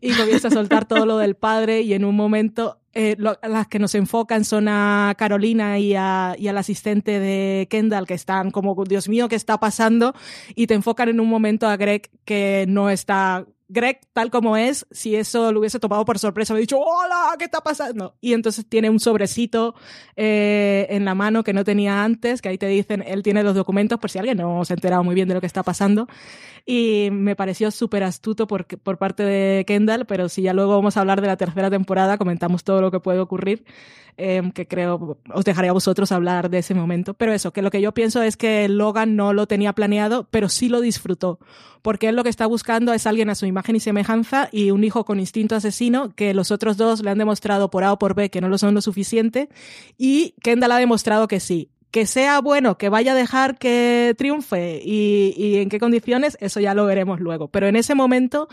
C: y comienza a soltar todo lo del padre y en un momento eh, las que nos enfocan son a Carolina y, a, y al asistente de Kendall que están como, Dios mío, ¿qué está pasando? Y te enfocan en un momento a Greg que no está Greg, tal como es, si eso lo hubiese tomado por sorpresa, hubiera dicho, hola, ¿qué está pasando? Y entonces tiene un sobrecito eh, en la mano que no tenía antes, que ahí te dicen, él tiene los documentos por si alguien no se ha enterado muy bien de lo que está pasando. Y me pareció súper astuto por, por parte de Kendall, pero si ya luego vamos a hablar de la tercera temporada, comentamos todo lo que puede ocurrir, eh, que creo os dejaré a vosotros hablar de ese momento. Pero eso, que lo que yo pienso es que Logan no lo tenía planeado, pero sí lo disfrutó, porque él lo que está buscando es alguien a su imagen y semejanza y un hijo con instinto asesino que los otros dos le han demostrado por A o por B que no lo son lo suficiente y Kendall ha demostrado que sí. Que sea bueno, que vaya a dejar que triunfe y, y en qué condiciones, eso ya lo veremos luego. Pero en ese momento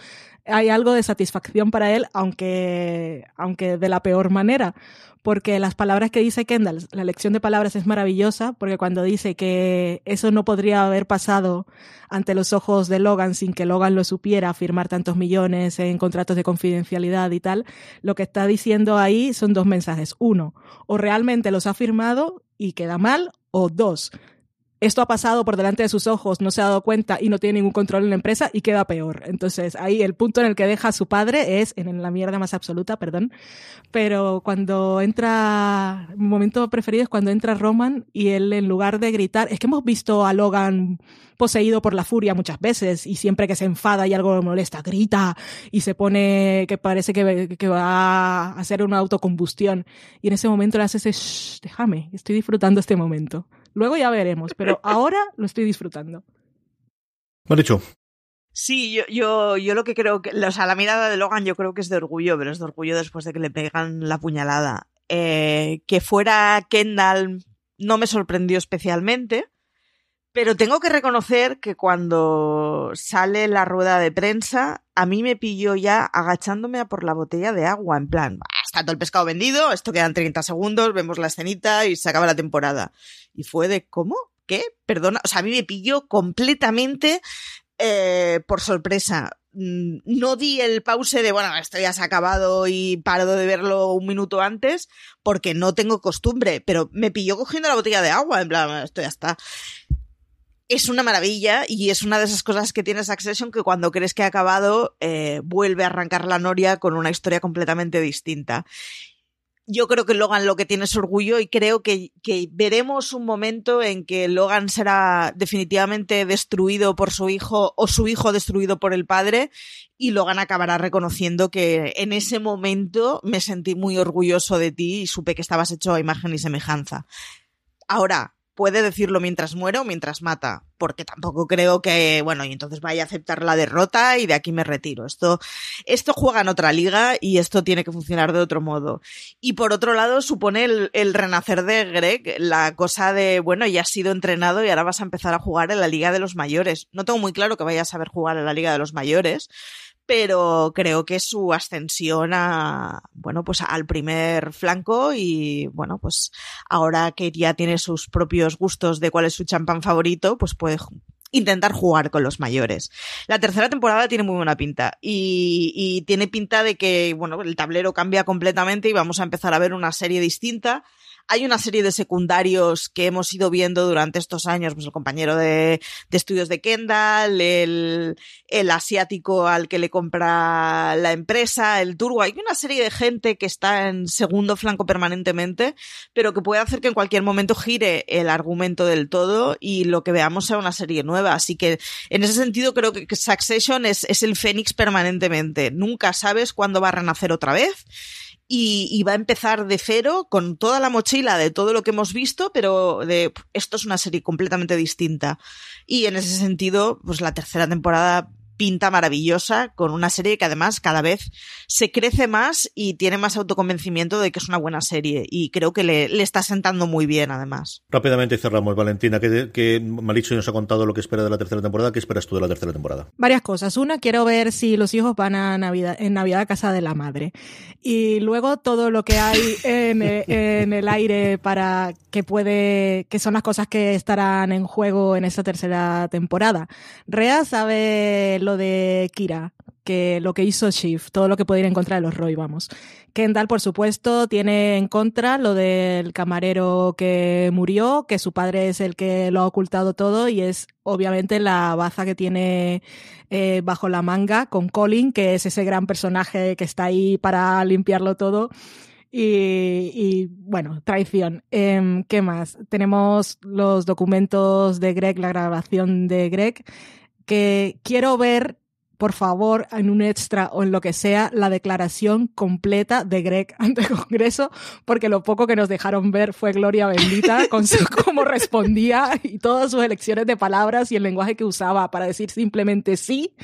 C: hay algo de satisfacción para él, aunque, aunque de la peor manera. Porque las palabras que dice Kendall, la lección de palabras es maravillosa, porque cuando dice que eso no podría haber pasado ante los ojos de Logan sin que Logan lo supiera, firmar tantos millones en contratos de confidencialidad y tal, lo que está diciendo ahí son dos mensajes. Uno, o realmente los ha firmado y queda mal, o dos, esto ha pasado por delante de sus ojos, no se ha dado cuenta y no tiene ningún control en la empresa y queda peor. Entonces, ahí el punto en el que deja a su padre es en la mierda más absoluta, perdón. Pero cuando entra, mi momento preferido es cuando entra Roman y él en lugar de gritar, es que hemos visto a Logan poseído por la furia muchas veces y siempre que se enfada y algo le molesta, grita y se pone que parece que, que va a hacer una autocombustión. Y en ese momento le hace ese, Shh, déjame, estoy disfrutando este momento. Luego ya veremos, pero ahora lo estoy disfrutando.
A: Lo dicho.
B: Sí, yo, yo, yo lo que creo que, o sea, la mirada de Logan yo creo que es de orgullo, pero es de orgullo después de que le pegan la puñalada. Eh, que fuera Kendall no me sorprendió especialmente, pero tengo que reconocer que cuando sale la rueda de prensa, a mí me pilló ya agachándome a por la botella de agua, en plan, está todo el pescado vendido, esto quedan 30 segundos, vemos la escenita y se acaba la temporada. Y fue de, ¿cómo? ¿Qué? Perdona, o sea, a mí me pilló completamente eh, por sorpresa. Mm, no di el pause de, bueno, esto ya se ha acabado y paro de verlo un minuto antes porque no tengo costumbre, pero me pilló cogiendo la botella de agua, en plan, esto ya está es una maravilla y es una de esas cosas que tiene Succession que cuando crees que ha acabado eh, vuelve a arrancar la noria con una historia completamente distinta. Yo creo que Logan lo que tiene es orgullo y creo que, que veremos un momento en que Logan será definitivamente destruido por su hijo o su hijo destruido por el padre y Logan acabará reconociendo que en ese momento me sentí muy orgulloso de ti y supe que estabas hecho a imagen y semejanza. Ahora, puede decirlo mientras muere o mientras mata, porque tampoco creo que, bueno, y entonces vaya a aceptar la derrota y de aquí me retiro. Esto, esto juega en otra liga y esto tiene que funcionar de otro modo. Y por otro lado, supone el, el renacer de Greg, la cosa de, bueno, ya has sido entrenado y ahora vas a empezar a jugar en la Liga de los Mayores. No tengo muy claro que vayas a saber jugar en la Liga de los Mayores, pero creo que su ascensión a, bueno, pues al primer flanco y, bueno, pues ahora que ya tiene sus propios gustos de cuál es su champán favorito, pues puede intentar jugar con los mayores. La tercera temporada tiene muy buena pinta y, y, tiene pinta de que, bueno, el tablero cambia completamente y vamos a empezar a ver una serie distinta hay una serie de secundarios que hemos ido viendo durante estos años, pues el compañero de, estudios de Kendall, el, asiático al que le compra la empresa, el turbo. Hay una serie de gente que está en segundo flanco permanentemente, pero que puede hacer que en cualquier momento gire el argumento del todo y lo que veamos sea una serie nueva. Así que en ese sentido creo que Succession es, es el Fénix permanentemente. Nunca sabes cuándo va a renacer otra vez y, va a empezar de cero con toda la mochila de todo lo que hemos visto, pero de esto es una serie completamente distinta. Y en ese sentido, pues la tercera temporada pinta maravillosa, con una serie que además cada vez se crece más y tiene más autoconvencimiento de que es una buena serie. Y creo que le, le está sentando muy bien, además.
A: Rápidamente cerramos, Valentina, que, que Maricho nos ha contado lo que espera de la tercera temporada. ¿Qué esperas tú de la tercera temporada?
C: Varias cosas. Una, quiero ver si los hijos van a Navidad, en Navidad a casa de la madre. Y luego todo lo que hay en, en el aire para que puede, que son las cosas que estarán en juego en esa tercera temporada. Rea sabe lo de Kira, que lo que hizo Shift, todo lo que puede ir en contra de los Roy, vamos. Kendall, por supuesto, tiene en contra lo del camarero que murió, que su padre es el que lo ha ocultado todo y es obviamente la baza que tiene eh, bajo la manga con Colin, que es ese gran personaje que está ahí para limpiarlo todo. Y, bueno, traición. Eh, ¿Qué más? Tenemos los documentos de Greg, la grabación de Greg que quiero ver, por favor, en un extra o en lo que sea, la declaración completa de Greg ante el Congreso, porque lo poco que nos dejaron ver fue gloria bendita con su, cómo respondía y todas sus elecciones de palabras y el lenguaje que usaba para decir simplemente sí.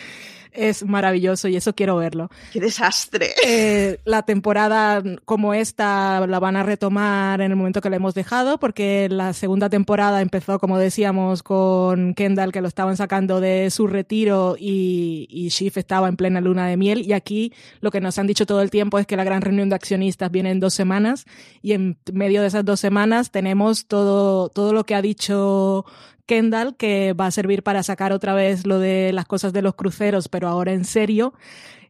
C: Es maravilloso y eso quiero verlo.
B: ¡Qué desastre!
C: Eh, la temporada como esta la van a retomar en el momento que la hemos dejado, porque la segunda temporada empezó, como decíamos, con Kendall, que lo estaban sacando de su retiro y, y Shift estaba en plena luna de miel. Y aquí lo que nos han dicho todo el tiempo es que la gran reunión de accionistas viene en dos semanas y en medio de esas dos semanas tenemos todo, todo lo que ha dicho Kendall, que va a servir para sacar otra vez lo de las cosas de los cruceros, pero ahora en serio.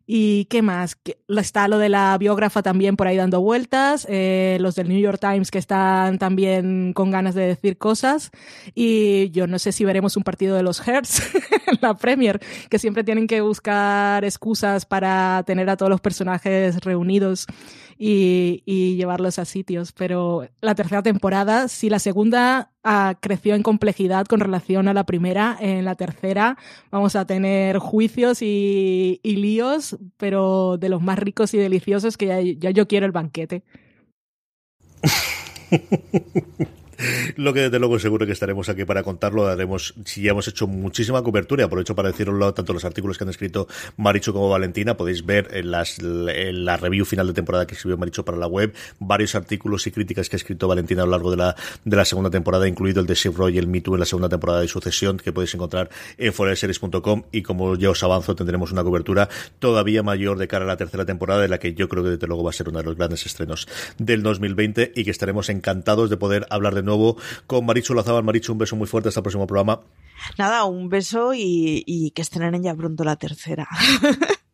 C: ¿Y qué más? Está lo de la biógrafa también por ahí dando vueltas, eh, los del New York Times que están también con ganas de decir cosas y yo no sé si veremos un partido de los Hertz en la Premier, que siempre tienen que buscar excusas para tener a todos los personajes reunidos y, llevarlos a sitios, pero la tercera temporada, si la segunda ah, creció en complejidad con relación a la primera, en la tercera vamos a tener juicios y, y líos, pero de los más ricos y deliciosos que ya, ya yo quiero el banquete.
A: Lo que desde luego seguro que estaremos aquí para contarlo, haremos, si ya hemos hecho muchísima cobertura, aprovecho para decirlo tanto los artículos que han escrito Maricho como Valentina, podéis ver en, las, la review final de temporada que escribió Maricho para la web, varios artículos y críticas que ha escrito Valentina a lo largo de la, de la segunda temporada, incluido el de Shift Roy y el Me Too en la segunda temporada de Sucesión, que podéis encontrar en foreseries.com y como ya os avanzo, tendremos una cobertura todavía mayor de cara a la tercera temporada, de la que yo creo que desde luego va a ser uno de los grandes estrenos del 2020 y que estaremos encantados de poder hablar de nuevo con Marichu Lazabal. Marichu, un beso muy fuerte hasta el próximo programa.
B: Nada, un beso y, y que estrenen ya pronto la tercera.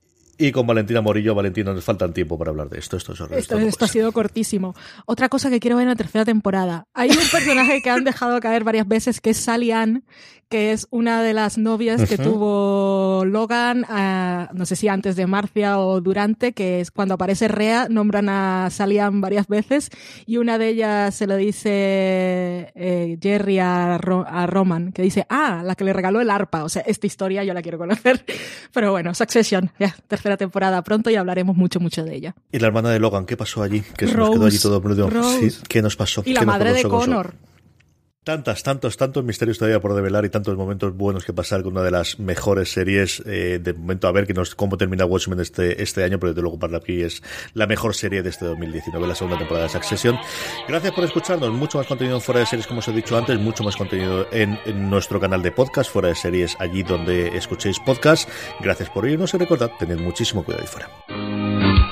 A: Y con Valentina Morillo, Valentina, nos faltan tiempo para hablar de esto. Esto, es horrible,
C: Esto, ha sido cortísimo. Otra cosa que quiero ver en la tercera temporada. Hay un personaje que han dejado caer varias veces, que es Sally Ann, que es una de las novias que tuvo Logan, ah, no sé si antes de Marcia o durante, que es cuando aparece Rea, nombran a Sally Ann varias veces y una de ellas se lo dice eh, Jerry a, Ro- a Roman, que dice, ah, la que le regaló el arpa. O sea, esta historia yo la quiero conocer. Pero bueno, Succession, ya, tercera temporada pronto y hablaremos mucho, mucho de ella.
A: Y la hermana de Logan, ¿qué pasó allí? Que se nos
C: Rose,
A: quedó allí todo.
C: Rose.
A: Sí, ¿Qué nos pasó?
C: Y la
A: ¿Qué nos
C: madre de? Connor.
A: Tantas, tantos, tantos misterios todavía por develar y tantos momentos buenos que pasar con una de las mejores series eh, de momento a ver que nos, cómo termina Watchmen este, este año, pero desde luego para aquí es la mejor serie de este 2019, la segunda temporada de Succession. Gracias por escucharnos, mucho más contenido en fuera de series como os he dicho antes, mucho más contenido en, nuestro canal de podcast, fuera de series, allí donde escuchéis podcast. Gracias por oírnos y recordad, tened muchísimo cuidado ahí fuera.